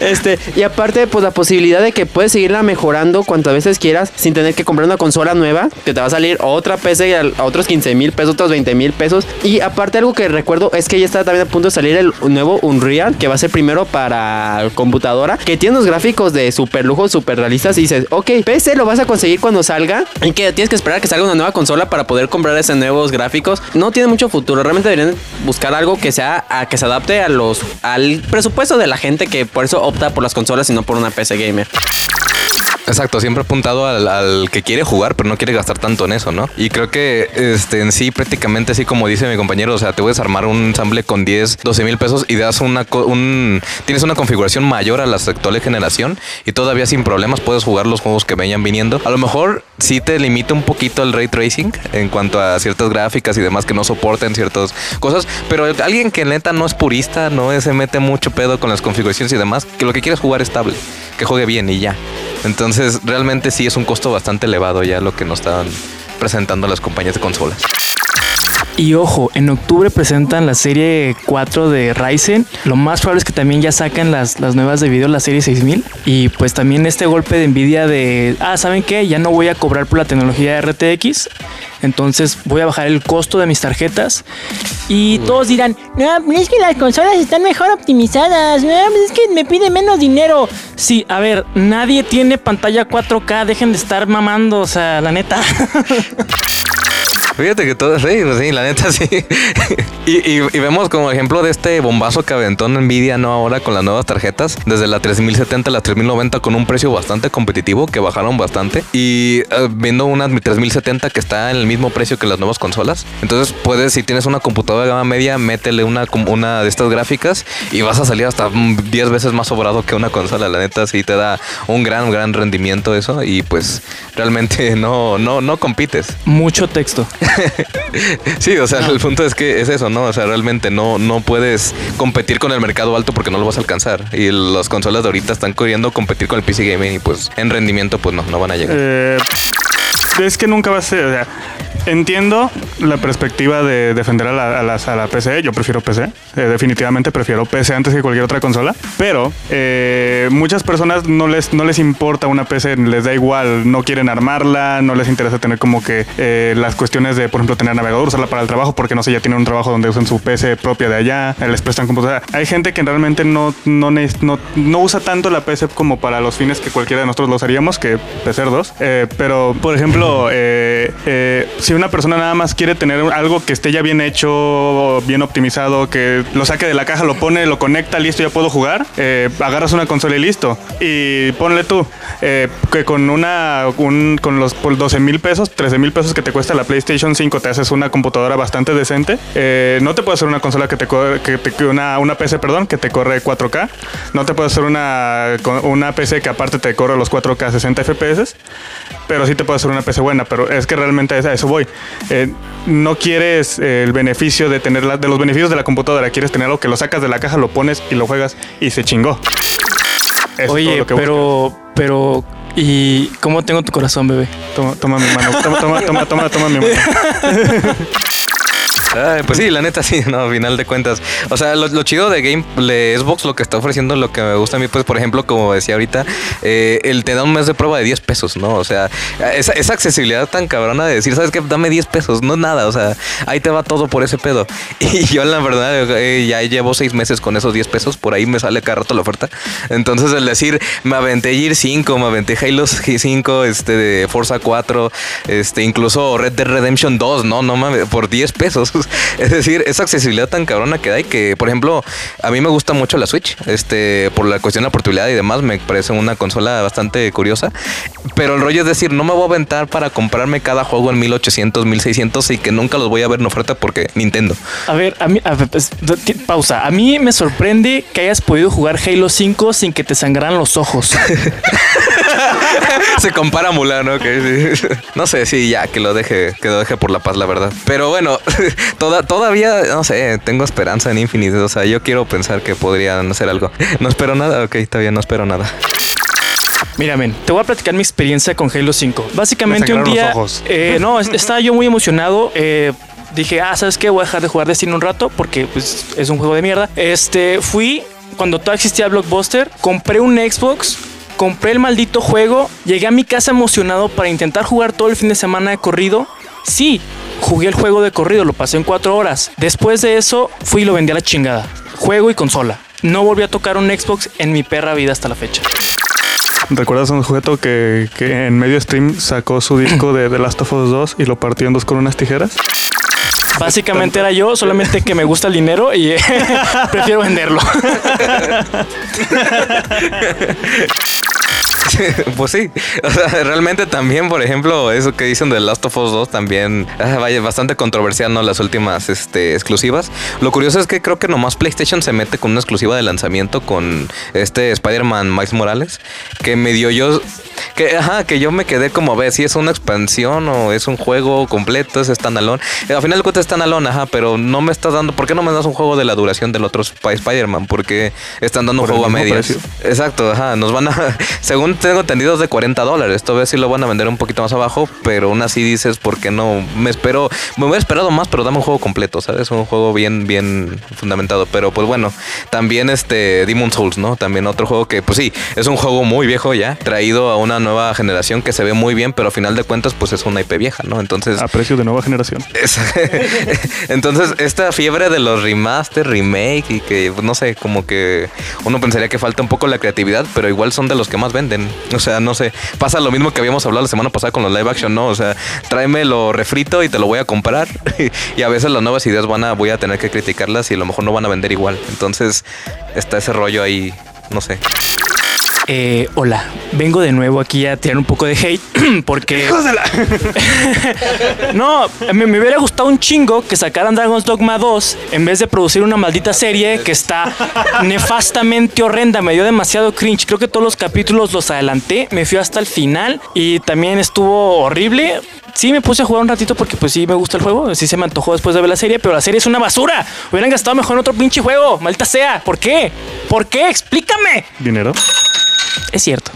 Este, y aparte, pues la posibilidad de que puedes seguirla mejorando cuantas veces quieras sin tener que comprar una consola nueva, que te va a salir otra PC a, otros 15 mil pesos, otros 20 mil pesos. Y aparte, algo que recuerdo es que ya está también a punto de salir el nuevo Unreal, que va a ser primero para computadora, que tiene unos gráficos de super lujo, super realistas. Y dices, ok, PC lo vas a conseguir cuando salga, y que tienes que esperar a que salga una nueva consola para poder comprar esos nuevos gráficos. No tiene mucho futuro, realmente deberían buscar algo que sea a que se adapte a los al presupuesto de la gente que por eso opta por las consolas y no por una PC gamer. Exacto, siempre apuntado al, al que quiere jugar, pero no quiere gastar tanto en eso, ¿no? Y creo que este, en sí, prácticamente así como dice mi compañero, o sea, te puedes armar un ensamble con 10, 12 mil pesos y das una, un, tienes una configuración mayor a la actual generación y todavía sin problemas puedes jugar los juegos que vayan viniendo. A lo mejor sí te limita un poquito el ray tracing en cuanto a ciertas gráficas y demás que no soporten ciertas cosas, pero alguien que neta no es purista, no se mete mucho pedo con las configuraciones y demás, que lo que quiere es jugar estable, que juegue bien y ya. Entonces, realmente sí es un costo bastante elevado ya lo que nos están presentando las compañías de consolas. Y ojo, en octubre presentan la serie 4 de Ryzen. Lo más probable es que también ya saquen las, las nuevas de video, la serie 6000. Y pues también este golpe de Nvidia de, ah, ¿saben qué? Ya no voy a cobrar por la tecnología RTX. Entonces voy a bajar el costo de mis tarjetas. Y todos dirán, no, pero es que las consolas están mejor optimizadas. No, pues es que me pide menos dinero. Sí, a ver, nadie tiene pantalla 4K. Dejen de estar mamando, o sea, la neta. (laughs) Fíjate que todo sí, sí, la neta sí. (laughs) y, y- y vemos como ejemplo de este bombazo que aventó Nvidia, ¿no? Ahora con las nuevas tarjetas, desde la 3070 a la 3090 con un precio bastante competitivo, que bajaron bastante. Y eh, viendo una 3070 que está en el mismo precio que las nuevas consolas. Entonces puedes, si tienes una computadora de gama media, métele una, una de estas gráficas y vas a salir hasta mm, 10 veces más sobrado que una consola. La neta sí te da un gran, gran rendimiento eso. Y pues realmente (laughs) no, no, no compites. Mucho texto. (laughs) Sí, o sea, el punto es que es eso, ¿no? O sea, realmente no, no puedes competir con el mercado alto porque no lo vas a alcanzar. Y las consolas de ahorita están queriendo competir con el PC Gaming y pues en rendimiento pues no, no van a llegar. Eh, es que nunca va a ser. O sea, entiendo la perspectiva de defender a la, a la PC. Yo prefiero PC. Eh, definitivamente prefiero PC antes que cualquier otra consola. Pero eh, muchas personas no les, no les importa una PC, les da igual. No quieren armarla, no les interesa tener como que eh, las cuestiones de, por ejemplo, tener navegador, usarla para el trabajo, porque no sé, ya tienen un trabajo donde usan su PC propia de allá, les prestan computadora. Hay gente que realmente no, no, no, no usa tanto la PC como para los fines que cualquiera de nosotros lo usaríamos, que PC 2. Eh, pero, por ejemplo, si una persona nada más quiere tener algo que esté ya bien hecho, bien optimizado, que lo saque de la caja, lo pone, lo conecta, listo, ya puedo jugar, eh, agarras una consola y listo. Y ponle tú eh, que con una un- con los por 12 mil pesos, 13 mil pesos que te cuesta la PlayStation 5, te haces una computadora bastante decente. Eh, no te puede hacer una consola que te corre, que te- una, una PC, perdón, que te corre 4K. No te puede hacer una, una PC que aparte te corre los 4K 60 FPS. Pero sí te puede hacer una PC buena. Pero es que realmente a eso voy. Eh, no quieres eh, el beneficio de tener la- de los beneficios de la computadora. Quieres tener algo que lo sacas de la caja, lo pones y lo juegas y se chingó. Oye, pero, pero, ¿y cómo tengo tu corazón, bebé? Toma, toma mi mano. Toma, toma, toma, toma, toma mi mano. (laughs) Ay, pues sí, la neta sí, no, a final de cuentas. O sea, lo, chido de Game, de Xbox, lo que está ofreciendo, lo que me gusta a mí, pues, por ejemplo, como decía ahorita, eh, el te da un mes de prueba de 10 pesos, ¿no? O sea, esa, esa accesibilidad tan cabrona de decir, ¿sabes qué? Dame 10 pesos, no nada, o sea, ahí te va todo por ese pedo. (laughs) Y yo, la verdad, eh, ya llevo 6 meses con esos 10 pesos, por ahí me sale cada rato la oferta. Entonces, el decir, me aventé Gear 5, me aventé Halo 5, este, de Forza 4, este, incluso Red Dead Redemption 2, no, no mames, por 10 pesos. (laughs) (laughs) Es decir, esa accesibilidad tan cabrona que hay que, por ejemplo, a mí me gusta mucho la Switch, este, por la cuestión de la portabilidad y demás, me parece una consola bastante curiosa. Pero el rollo es decir, no me voy a aventar para comprarme cada juego en 1800, 1600 y que nunca los voy a ver en oferta porque Nintendo. A ver, a mí, a ver, pues, pausa. A mí me sorprende que hayas podido jugar Halo 5 sin que te sangraran los ojos. (laughs) (laughs) Se compara a Mulan, sí. No sé, sí, ya, que lo deje, que lo deje por la paz, la verdad. Pero bueno, (laughs) toda, todavía, no sé, tengo esperanza en Infinite. O sea, yo quiero pensar que podrían hacer algo. No espero nada, ok, bien, no espero nada. Mira, men, te voy a platicar mi experiencia con Halo 5. Básicamente Me un día, los ojos. eh, no, es- estaba yo muy emocionado. eh, dije, ah, ¿sabes qué? Voy a dejar de jugar Destiny un rato porque pues, es un juego de mierda. Este, fui cuando todavía existía Blockbuster, compré un Xbox. Compré el maldito juego, llegué a mi casa emocionado para intentar jugar todo el fin de semana de corrido. Sí, jugué el juego de corrido, lo pasé en cuatro horas. Después de eso, fui y lo vendí a la chingada. Juego y consola. No volví a tocar un Xbox en mi perra vida hasta la fecha. ¿Recuerdas a un sujeto que, que en medio stream sacó su disco de The Last of Us 2 y lo partió en dos con unas tijeras? Básicamente era yo, solamente que me gusta el dinero y (laughs) prefiero venderlo. (laughs) (laughs) pues sí, o sea, realmente también, por ejemplo, eso que dicen de Last of Us 2 también, ah, vaya, bastante controversial, ¿no? Las últimas este, exclusivas. Lo curioso es que creo que nomás PlayStation se mete con una exclusiva de lanzamiento con este Spider-Man Miles Morales, que me dio yo, que, ajá, que yo me quedé como, a ver, si es una expansión o es un juego completo, es standalone. Al final de cuentas es standalone, ajá, pero no me estás dando, ¿por qué no me das un juego de la duración del otro Sp- Spider-Man? Porque están dando un Por juego a medias. precio. Exacto, ajá. Nos van a. (laughs) Según tengo entendido, es de 40 dólares. Vez sí lo van a vender un poquito más abajo, pero aún así dices, ¿por qué no? Me espero. Me hubiera esperado más, pero dame un juego completo, ¿sabes? Un juego bien, bien fundamentado. Pero pues bueno, también este Demon Souls, ¿no? También otro juego que, pues sí, es un juego muy viejo ya, traído a una nueva generación que se ve muy bien, pero a final de cuentas, pues es una IP vieja, ¿no? Entonces. A precio de nueva generación. Es- (laughs) Entonces, esta fiebre de los remaster, remake y que, no sé, como que uno pensaría que falta un poco la creatividad, pero igual son de los que más venden. O sea, no sé, pasa lo mismo que habíamos hablado la semana pasada con los live action, ¿no? O sea, tráeme lo refrito y te lo voy a comprar. (laughs) y a veces las nuevas ideas van a, voy a tener que criticarlas y a lo mejor no van a vender igual. Entonces, está ese rollo ahí, no sé. Eh, hola, vengo de nuevo aquí a tirar un poco de hate (clears throat) porque... (laughs) (laughs) no, me, me hubiera gustado un chingo que sacaran Dragon's Dogma 2 en vez de producir una maldita serie que está (laughs) nefastamente horrenda, me dio demasiado cringe. Creo que todos los capítulos los adelanté, me fui hasta el final y también estuvo horrible. Sí, me puse a jugar un ratito porque pues sí me gusta el juego, sí se me antojó después de ver la serie, pero la serie es una basura. Hubieran gastado mejor en otro pinche juego, maldita sea. ¿Por qué? ¿Por qué? Explícame. ¿Dinero? Es cierto.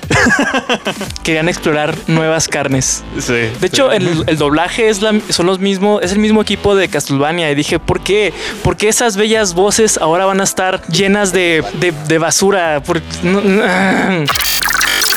(laughs) Querían explorar nuevas carnes. Sí. De hecho, el, el doblaje es, la, son los mismos, es el mismo equipo de Castlevania. Y dije, ¿por qué? ¿Por qué esas bellas voces ahora van a estar llenas de, de- de basura? Por-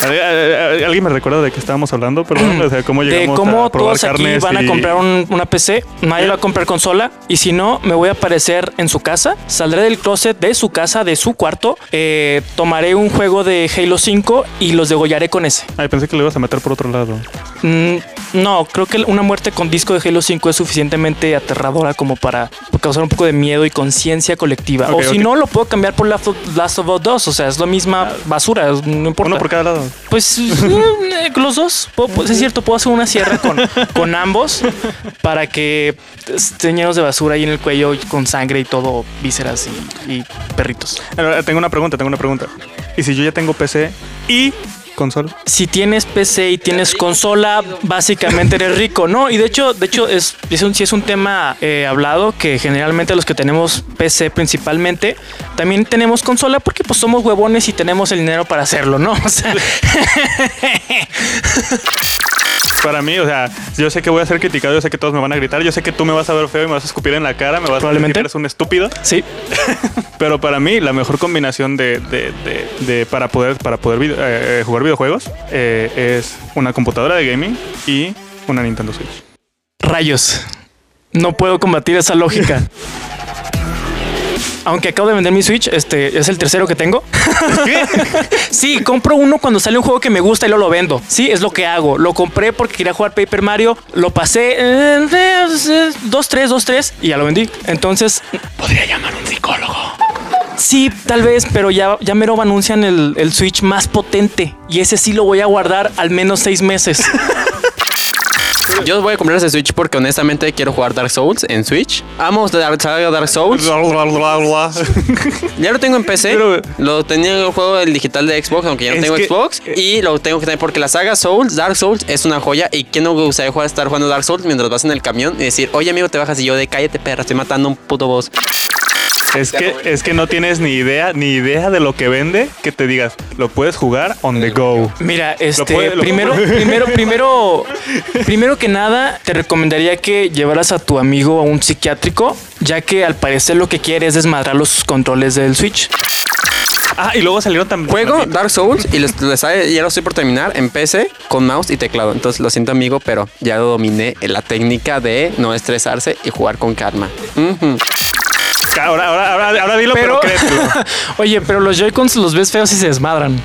(laughs) ¿Alguien me recuerda de qué estábamos hablando? Perdón, o sea, ¿cómo de llegamos cómo a probar todos aquí van a comprar un- una PC, nadie va a comprar consola y si no, me voy a aparecer en su casa, saldré del closet de su casa, de su cuarto, eh, tomaré un juego de Halo 5 y los degollaré con ese. Ay, pensé que lo ibas a meter por otro lado. Mm, no, creo que una muerte con disco de Halo 5 es suficientemente aterradora como para causar un poco de miedo y conciencia colectiva. O si no, lo puedo cambiar por Last of, Last of Us 2, o sea, es la misma basura, no importa. Uno por cada lado. Pues eh, los dos. Es cierto, puedo hacer una sierra con, con ambos para que estén llenos de basura ahí en el cuello con sangre y todo, vísceras y, y perritos. Eh, Tengo una pregunta, tengo una pregunta. ¿Y si yo ya tengo PC y consola? Si tienes PC y tienes consola, básicamente eres rico, ¿no? Y de hecho, de hecho, es, es un, sí es un tema eh, hablado que generalmente los que tenemos PC principalmente, también tenemos consola porque pues somos huevones y tenemos el dinero para hacerlo, ¿no? (laughs) O sea, (laughs) para mí, o sea, yo sé que voy a ser criticado, yo sé que todos me van a gritar, yo sé que tú me vas a ver feo y me vas a escupir en la cara, me vas a decir eres un estúpido. Sí. (laughs) Pero para mí, la mejor combinación de, de- de- de- para poder, para poder video- eh, jugar videojuegos eh, es una computadora de gaming y una Nintendo Switch. Rayos. No puedo combatir esa lógica. (laughs) Aunque acabo de vender mi Switch, este es el tercero que tengo. (laughs) sí, compro uno cuando sale un juego que me gusta y luego lo vendo. Sí, es lo que hago. Lo compré porque quería jugar Paper Mario, lo pasé eh, eh, 2-3, 2-3 y ya lo vendí. Entonces, podría llamar a un psicólogo. Sí, tal vez, pero ya, ya mero anuncian el, el Switch más potente y ese sí lo voy a guardar al menos seis meses. (laughs) Yo voy a comprar ese Switch porque honestamente quiero jugar Dark Souls en Switch. Amo Dark, saga Dark Souls. (laughs) Ya lo tengo en PC. Lo tenía en el juego del digital de Xbox, aunque ya no tengo que- Xbox. Y lo tengo que tener porque la saga Souls, Dark Souls, es una joya. ¿Y quién no gustaría jugar, estar jugando Dark Souls mientras vas en el camión y decir, oye amigo, te bajas y yo de cállate perra, estoy matando a un puto boss? (laughs) Es que, es que no tienes ni idea, ni idea de lo que vende que te digas, lo puedes jugar on the go. Mira, este, puede- lo primero, (laughs) primero, primero, primero que nada, te recomendaría que llevaras a tu amigo a un psiquiátrico, ya que al parecer lo que quiere es desmadrar los controles del Switch. Ah, y luego salieron también. Juego Dark Souls y les- les sale- ya lo estoy por terminar en PC con mouse y teclado. Entonces lo siento amigo, pero ya dominé la técnica de no estresarse y jugar con calma. Ujú. Ahora, ahora, ahora, ahora dilo, pero, Pero- créetelo. (laughs) Oye, pero los Joy-Cons los ves feos y se desmadran.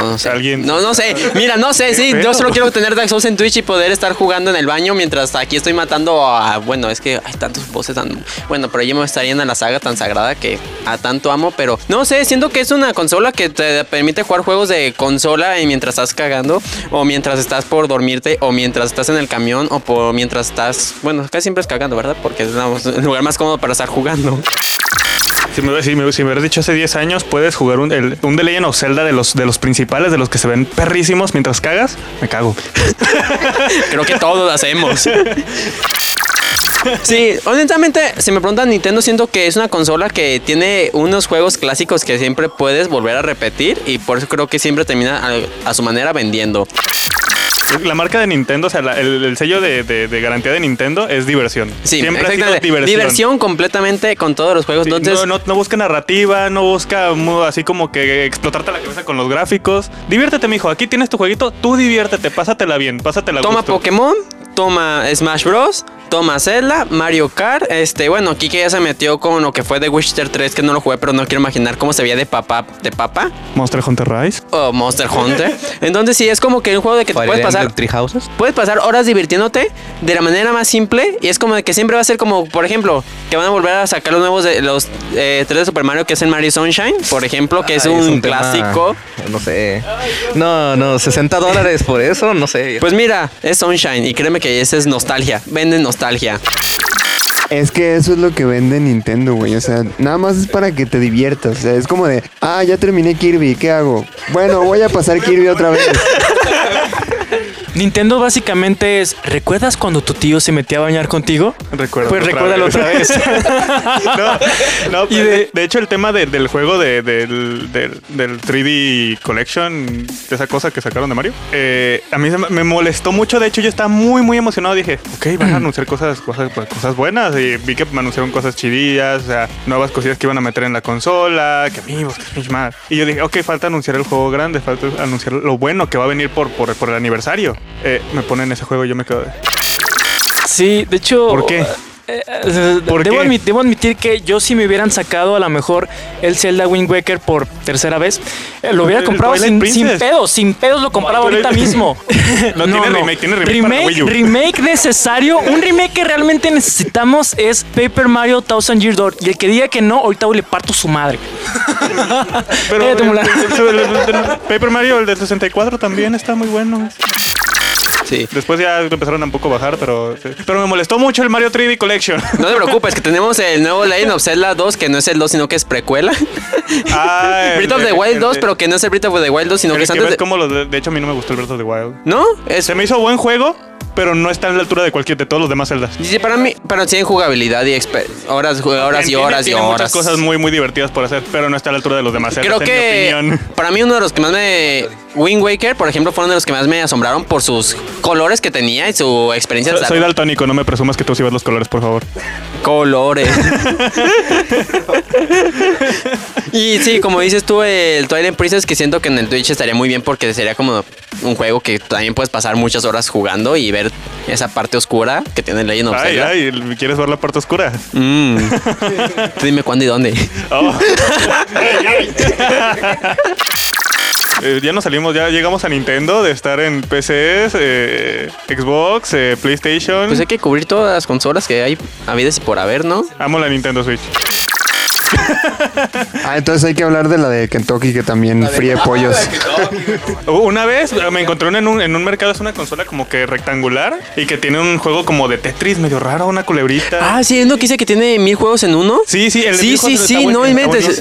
No, no sé. Alguien- No, no sé. Mira, no sé, sí. Yo solo quiero tener Dark Souls en Twitch y poder estar jugando en el baño mientras aquí estoy matando a. Bueno, es que hay tantos voces tan. Bueno, pero yo me estaría en la saga tan sagrada que a tanto amo. Pero no sé, siento que es una consola que te permite jugar juegos de consola y mientras estás cagando, o mientras estás por dormirte, o mientras estás en el camión, o por mientras estás. Bueno, casi siempre es cagando, ¿verdad? Porque es el lugar más cómodo para estar jugando. Si me, si me- si me hubieras dicho hace 10 años, puedes jugar un, el- un The Legend of Zelda de los, de los principales, de los que se ven perrísimos mientras cagas, me cago. (laughs) Creo que todos lo hacemos. Sí, honestamente, si me preguntan Nintendo, siento que es una consola que tiene unos juegos clásicos que siempre puedes volver a repetir y por eso creo que siempre termina a, a su manera vendiendo. (laughs) La marca de Nintendo, o sea, la- el, el sello de, de- de garantía de Nintendo es diversión. Sí, Siempre ha sido diversión. diversión completamente con todos los juegos. Sí, Entonces, no, no, no busca narrativa, no busca así como que explotarte la cabeza con los gráficos. Diviértete, mijo. Aquí tienes tu jueguito. Tú diviértete, pásatela bien, pásatela toma gusto. Pokémon, toma Smash Bros, toma Zelda, Mario Kart. Este, bueno, Kike ya se metió con lo que fue The Witcher 3, que no lo jugué, pero no quiero imaginar cómo se veía de papá, de papá. Monster Hunter Rise. O Monster Hunter. (laughs) Entonces, sí, es como que un juego de que te puedes pasar. Puedes pasar horas divirtiéndote de la manera más simple y es como de que siempre va a ser como, por ejemplo, que van a volver a sacar los nuevos de los eh, 3 de Super Mario que es el Mario Sunshine, por ejemplo, que es Ay, un, tema- clásico. no sé. No, no, 60 dólares por eso, no sé. Pues mira, es Sunshine y créeme que ese es nostalgia, venden nostalgia. Es que eso es lo que vende Nintendo, güey. O sea, nada más es para que te diviertas. O sea, es como de, ah, ya terminé Kirby, ¿qué hago? Bueno, voy a pasar Kirby otra vez. (laughs) Nintendo básicamente es, ¿recuerdas cuando tu tío se metía a bañar contigo? Recuerda. Pues recuérdalo otra vez. (laughs) no, no, (laughs) Y de, de- hecho el tema de- del juego de- del, del- del 3D Collection, de esa cosa que sacaron de Mario, eh, a mí se me- molestó mucho. De hecho yo estaba muy, muy emocionado. Dije, ok, van a anunciar cosas, cosas, pues, cosas buenas. Y vi que me anunciaron cosas chidillas, o sea, nuevas cosillas que iban a meter en la consola, que amigos, que pinche madre. Y yo dije, ok, falta anunciar el juego grande, falta anunciar lo bueno que va a venir por, por, por el aniversario. Eh, me ponen ese juego y yo me quedo de... Sí, de hecho. ¿Por qué? eh, eh, ¿Por debo, admitir que yo si me hubieran sacado a lo mejor el Zelda Wind Waker por tercera vez, eh, lo hubiera comprado sin, pedos, sin pedos lo compraba ahorita mismo. (laughs) No, tiene remake, tiene remake para Wii U. remake necesario. Un remake que realmente necesitamos es Paper Mario Thousand Year Door. Y el que diga que no, ahorita le parto su madre. (laughs) Pero el- el- el Paper Mario, el del 64 también está muy bueno. Sí. Después ya empezaron a un poco a bajar, pero, pero me molestó mucho el Mario 3D Collection. No te preocupes, que tenemos el nuevo (laughs) Legend of Zelda 2, que no es el 2, sino que es precuela. Ah, Breath of the Wild el 2, de- pero que no es el Breath of the Wild 2, sino que es que antes ves de... como lo de, de hecho, a mí no me gustó el Breath of the Wild. ¿No? Es... Se me hizo buen juego, pero no está en la altura de cualquier de todos los demás Zeldas. Sí, para mí, pero tienen jugabilidad y horas, horas y Tiene- horas y tiene horas. muchas cosas muy, muy divertidas por hacer, pero no está a la altura de los demás Zeldas, Creo mi que (laughs) para mí uno de los que más me Wind Waker, por ejemplo, fueron de los que más me asombraron por sus colores que tenía y su experiencia. Soy, soy daltónico, no me presumas que tú sí ves los colores, por favor. Colores. (laughs) y sí, como dices tú, el Twilight Princess, que siento que en el Twitch estaría muy bien porque sería como un juego que también puedes pasar muchas horas jugando y ver esa parte oscura que tiene Legend of Ay, Zelda. ay, ¿quieres ver la parte oscura? Mm. (laughs) Dime cuándo y dónde. Oh. (laughs) Eh, ya nos salimos, ya llegamos a Nintendo de estar en PCs, eh, Xbox, eh, PlayStation. Pues hay que cubrir todas las consolas que hay habidas y por haber, ¿no? Amo la Nintendo Switch. (laughs) Ah, entonces hay que hablar de la de Kentucky que también fríe pollos. (laughs) Una vez me encontré una en un, en un mercado, es una consola como que rectangular y que tiene un juego como de Tetris medio raro, una culebrita. Ah, sí, es lo que dice que tiene mil juegos en uno. Sí, sí, el Sí, sí, no inventes.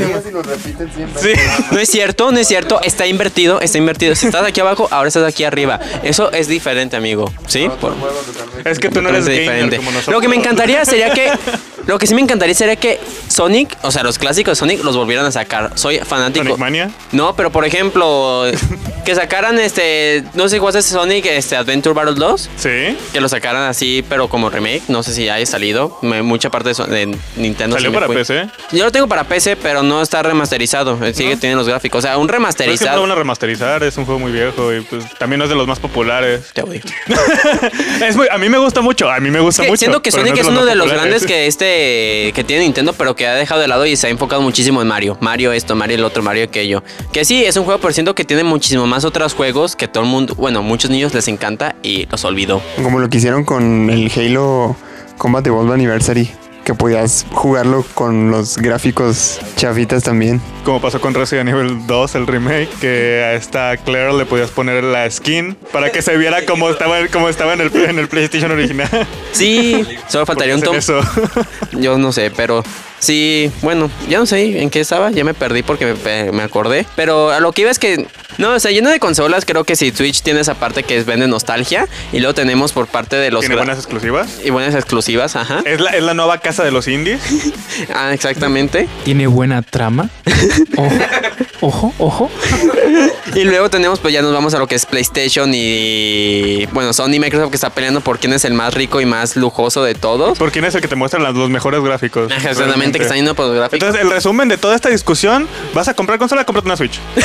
Sí. No es cierto, no es cierto. Está invertido, está invertido. Si estás aquí abajo, ahora estás aquí arriba. Eso es diferente, amigo. ¿Sí? Por- Es que tú no eres gamer como nosotros. Lo que me encantaría sería que. Lo que sí me encantaría sería que Sonic, o sea, los clásicos de Sonic, los volvieran a sacar. Soy fanático. Sonic Mania. No, pero por ejemplo, (laughs) que sacaran este. No sé cuál es Sonic este, Adventure Battle 2. Sí. Que lo sacaran así, pero como remake. No sé si ya haya salido. Me- mucha parte de, so- de Nintendo. Salió para fue. PC. Yo lo tengo para PC, pero no está remasterizado. Eh, Sigue teniendo los gráficos. O sea, un Pero es que remasterizado. lo van a remasterizar, es un juego muy viejo y pues también no es de los más populares. Te odio. (laughs) Es muy- a mí me gusta mucho, a mí me gusta Es que mucho. siento que Sonic no es más uno de los grandes que este que tiene Nintendo, pero que ha dejado de lado y se ha enfocado muchísimo en Mario. Mario esto, Mario el otro, Mario aquello. Que sí, es un juego, pero siento que tiene muchísimo más otros juegos que todo el mundo, bueno, muchos niños les encanta y los olvidó. Como lo que hicieron con el Halo Combat Evolved Anniversary. Que podías jugarlo con los gráficos chafitas también. Como pasó con Resident Evil 2, el remake, que a esta Claire le podías poner la skin para que se viera como estaba, como estaba en, el, en el PlayStation original. Sí, (laughs) solo faltaría un ¿Por tom. eso? Yo no sé, pero sí, bueno, ya no sé en qué estaba, ya me perdí porque me, acordé. Pero a lo que iba es que, no, o sea, lleno de consolas, creo que sí, Twitch tiene esa parte que es vende nostalgia y luego tenemos por parte de los... Tiene buenas exclusivas. Y buenas exclusivas, ajá. Es la, es la nueva casa de los indies. (laughs) Ah, exactamente. Tiene buena trama. (laughs) Ojo, ojo, ojo. Y luego tenemos, pues ya nos vamos a lo que es PlayStation y, bueno, Sony y Microsoft que está peleando por quién es el más rico y más lujoso de todos. ¿Por quién es el que te muestran las- los mejores gráficos? Exactamente, que están yendo por los gráficos. Entonces, el resumen de toda esta discusión, vas a comprar consola, cómprate una Switch. (laughs)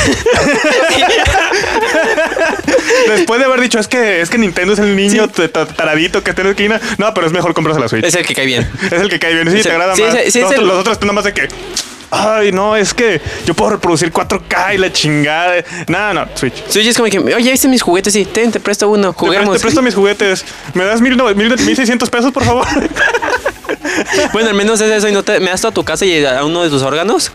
Después de haber dicho, es que, es que Nintendo es el niño taradito que está en la esquina. No, pero es mejor comprarse la Switch. es el que cae bien. Es el que cae bien. Sí, Es te el- agrada sí, más. sí, sí, los, es el- los otros tú nomás de que. Ay, no, es que yo puedo reproducir 4K y la chingada. No, no, Switch. Switch es como que, oye, ¿viste mis juguetes? Sí, ten, te presto uno, Te, pre- juguemos. te presto mis juguetes. ¿Me das mil, no- mil, mil seiscientos pesos, por favor? (laughs) Bueno, al menos es eso y no te, me das a tu casa y a uno de tus órganos.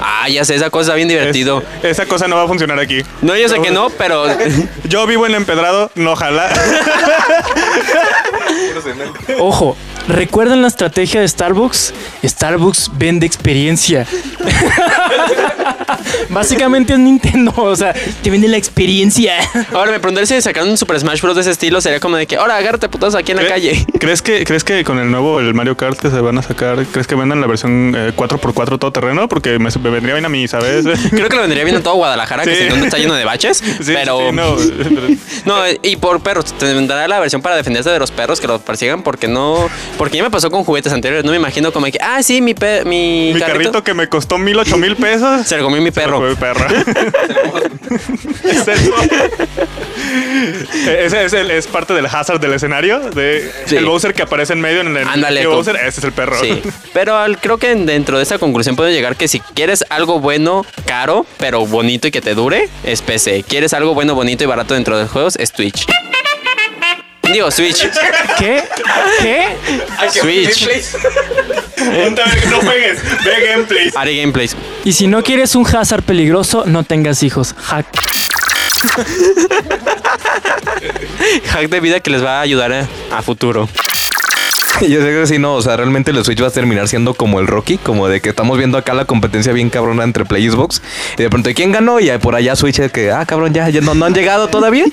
Ah, ya sé, esa cosa está bien divertido. Es- esa cosa no va a funcionar aquí. No, yo sé que no, pero (laughs) Yo vivo en empedrado, no ojalá. (laughs) Ojo, ¿recuerdan la estrategia de Starbucks? Starbucks vende experiencia. (laughs) Básicamente es Nintendo, o sea, te vende la experiencia. ahora me pregunté si sacaron un Super Smash Bros. de ese estilo, sería como de que, ahora agárrate putados aquí en la ¿Cre- calle. (laughs) ¿Crees que, ¿Crees que con el nuevo el Mario Kart que se van a sacar, crees que vendan la versión eh, 4x4 todoterreno? Porque me, me vendría bien a mí, ¿sabes? (laughs) Creo que lo vendría bien a todo Guadalajara, que Sí. si no está lleno de baches. Sí, pero. sí, no. No, y por perros, te vendrá la versión para defenderse de los perros que los persigan porque no... Porque ya me pasó con juguetes anteriores, no me imagino como que, ah, sí, mi, pe- mi, Mi carrito que me costó mil, ocho mil pesos. se lo comió mi perro. Fue perro. (laughs) (laughs) Es eso. Ese es, el- es parte del hazard del escenario. De Sí. El Bowser que aparece en medio en el Ándale, Bowser. Ese es el perro. Sí, (laughs) pero al- creo que dentro de esa conclusión puedo llegar que si quieres algo bueno, caro, pero bonito y que te dure, es PC. Quieres algo bueno, bonito y barato dentro de los juegos, es Twitch. Digo, Switch. ¿Qué? ¿Qué? Switch. (laughs) no juegues. Ve gameplays. Haré gameplays. Y si no quieres un hazard peligroso, no tengas hijos. Hack. Hack de vida que les va a ayudar a, a futuro. (laughs) Yo creo que sí, no, o sea, realmente el Switch va a terminar siendo como el Rocky, como de que estamos viendo acá la competencia bien cabrona entre Play y Xbox. Y de pronto, ¿quién ganó? Y por allá Switch es que, ah, cabrón, ya, ya no, no han llegado todavía.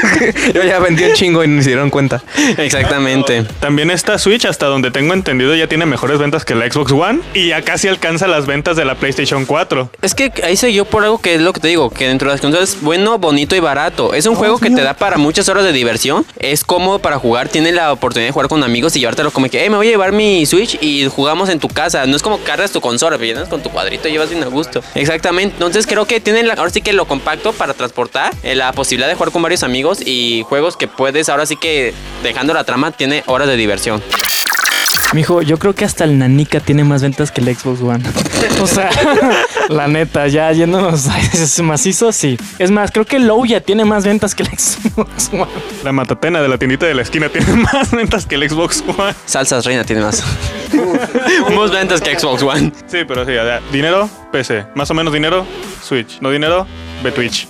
(laughs) Yo ya vendí un chingo y ni se dieron cuenta. Exactamente. También esta Switch, hasta donde tengo entendido, ya tiene mejores ventas que la Xbox One y ya casi alcanza las ventas de la PlayStation 4. Es que ahí se yo por algo que es lo que te digo, que dentro de las consolas es bueno, bonito y barato. Es un juego que te da para muchas horas de diversión. Es cómodo para jugar, tiene la oportunidad de jugar con amigos y llevártelo como que, hey, me voy a llevar mi Switch y jugamos en tu casa. No es como cargas tu consola, pero llenas con tu cuadrito y llevas bien a gusto. Exactamente. Entonces creo que tienen la, ahora sí que lo compacto para transportar, eh, la posibilidad de jugar con varios amigos y juegos que puedes, ahora sí que dejando la trama, tiene horas de diversión. Mijo, yo creo que hasta el Nanica tiene más ventas que el Xbox One. O sea, (laughs) la neta, ya yéndonos a ese macizo, sí. Es más, creo que el Low ya tiene más ventas que el (laughs) Xbox One. La matatena de la tiendita de la esquina tiene (laughs) más ventas que el Xbox One. Salsas Reina tiene más. más ventas que Xbox One. Sí, pero sí, ya, dinero, PC. Más o menos dinero, Switch. No dinero, ve Twitch.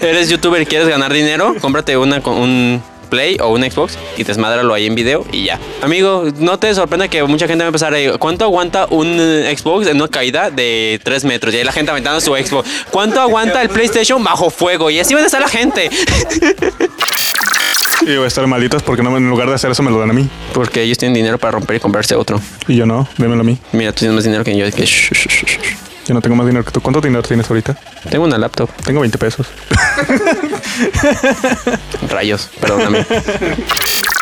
Eres youtuber y quieres ganar dinero, cómprate una con un Play o un Xbox y desmadralo ahí en video y ya. Amigo, no te sorprenda que mucha gente me va a empezar ¿cuánto aguanta un eh, Xbox en una caída de 3 metros? Y ahí la gente aventando su Xbox. ¿Cuánto aguanta el PlayStation bajo fuego? Y así va a estar la gente. (laughs) Y voy a estar malditos porque no, en lugar de hacer eso me lo dan a mí. Porque ellos tienen dinero para romper y comprarse otro. Y yo no, démelo a mí. Mira, tú tienes más dinero que yo. Que yo no tengo más dinero que tú. ¿Cuánto dinero tienes ahorita? Tengo una laptop. Tengo 20 pesos. (laughs) Rayos, perdóname. (laughs)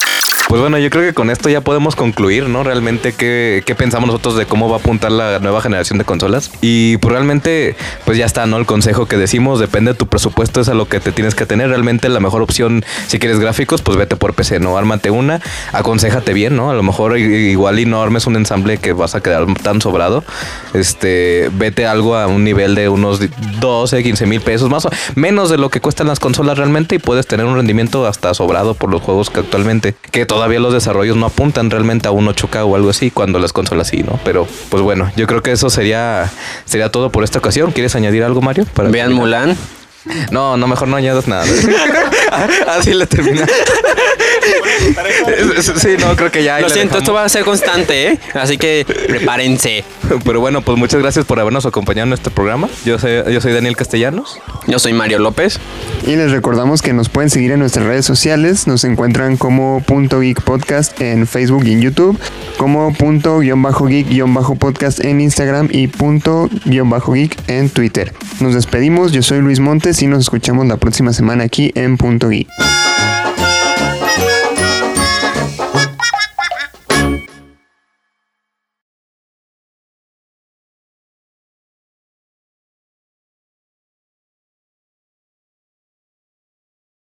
Pues bueno, yo creo que con esto ya podemos concluir, ¿no? Realmente qué, qué, pensamos nosotros de cómo va a apuntar la nueva generación de consolas. Y pues realmente, pues ya está, ¿no? El consejo que decimos, depende de tu presupuesto, es a lo que te tienes que tener. Realmente la mejor opción, si quieres gráficos, pues vete por PC, ¿no? Ármate una, aconsejate bien, ¿no? A lo mejor igual y no armes un ensamble que vas a quedar tan sobrado. Este, vete algo a un nivel de unos 12, 15 mil pesos, más o menos de lo que cuestan las consolas realmente y puedes tener un rendimiento hasta sobrado por los juegos que actualmente, que todo todavía los desarrollos no apuntan realmente a un 8K o algo así cuando las consolas sí, ¿no? Pero pues bueno, yo creo que eso sería sería todo por esta ocasión. ¿Quieres añadir algo, Mario? Para Vean Mulan. No, no, mejor no añadas nada. (laughs) Así le termina. sí, no, creo que ya. Lo siento, esto va a ser constante, ¿eh? Así que prepárense. Pero bueno, pues muchas gracias por habernos acompañado en este programa. Yo soy, yo soy Daniel Castellanos. Yo soy Mario López. Y les recordamos que nos pueden seguir en nuestras redes sociales. Nos encuentran como punto geek podcast en Facebook y en YouTube, como punto guion bajo geek guion bajo podcast en Instagram y punto guion bajo geek en Twitter. Nos despedimos. Yo soy Luis Montes y nos escuchamos la próxima semana aquí en Punto Gui.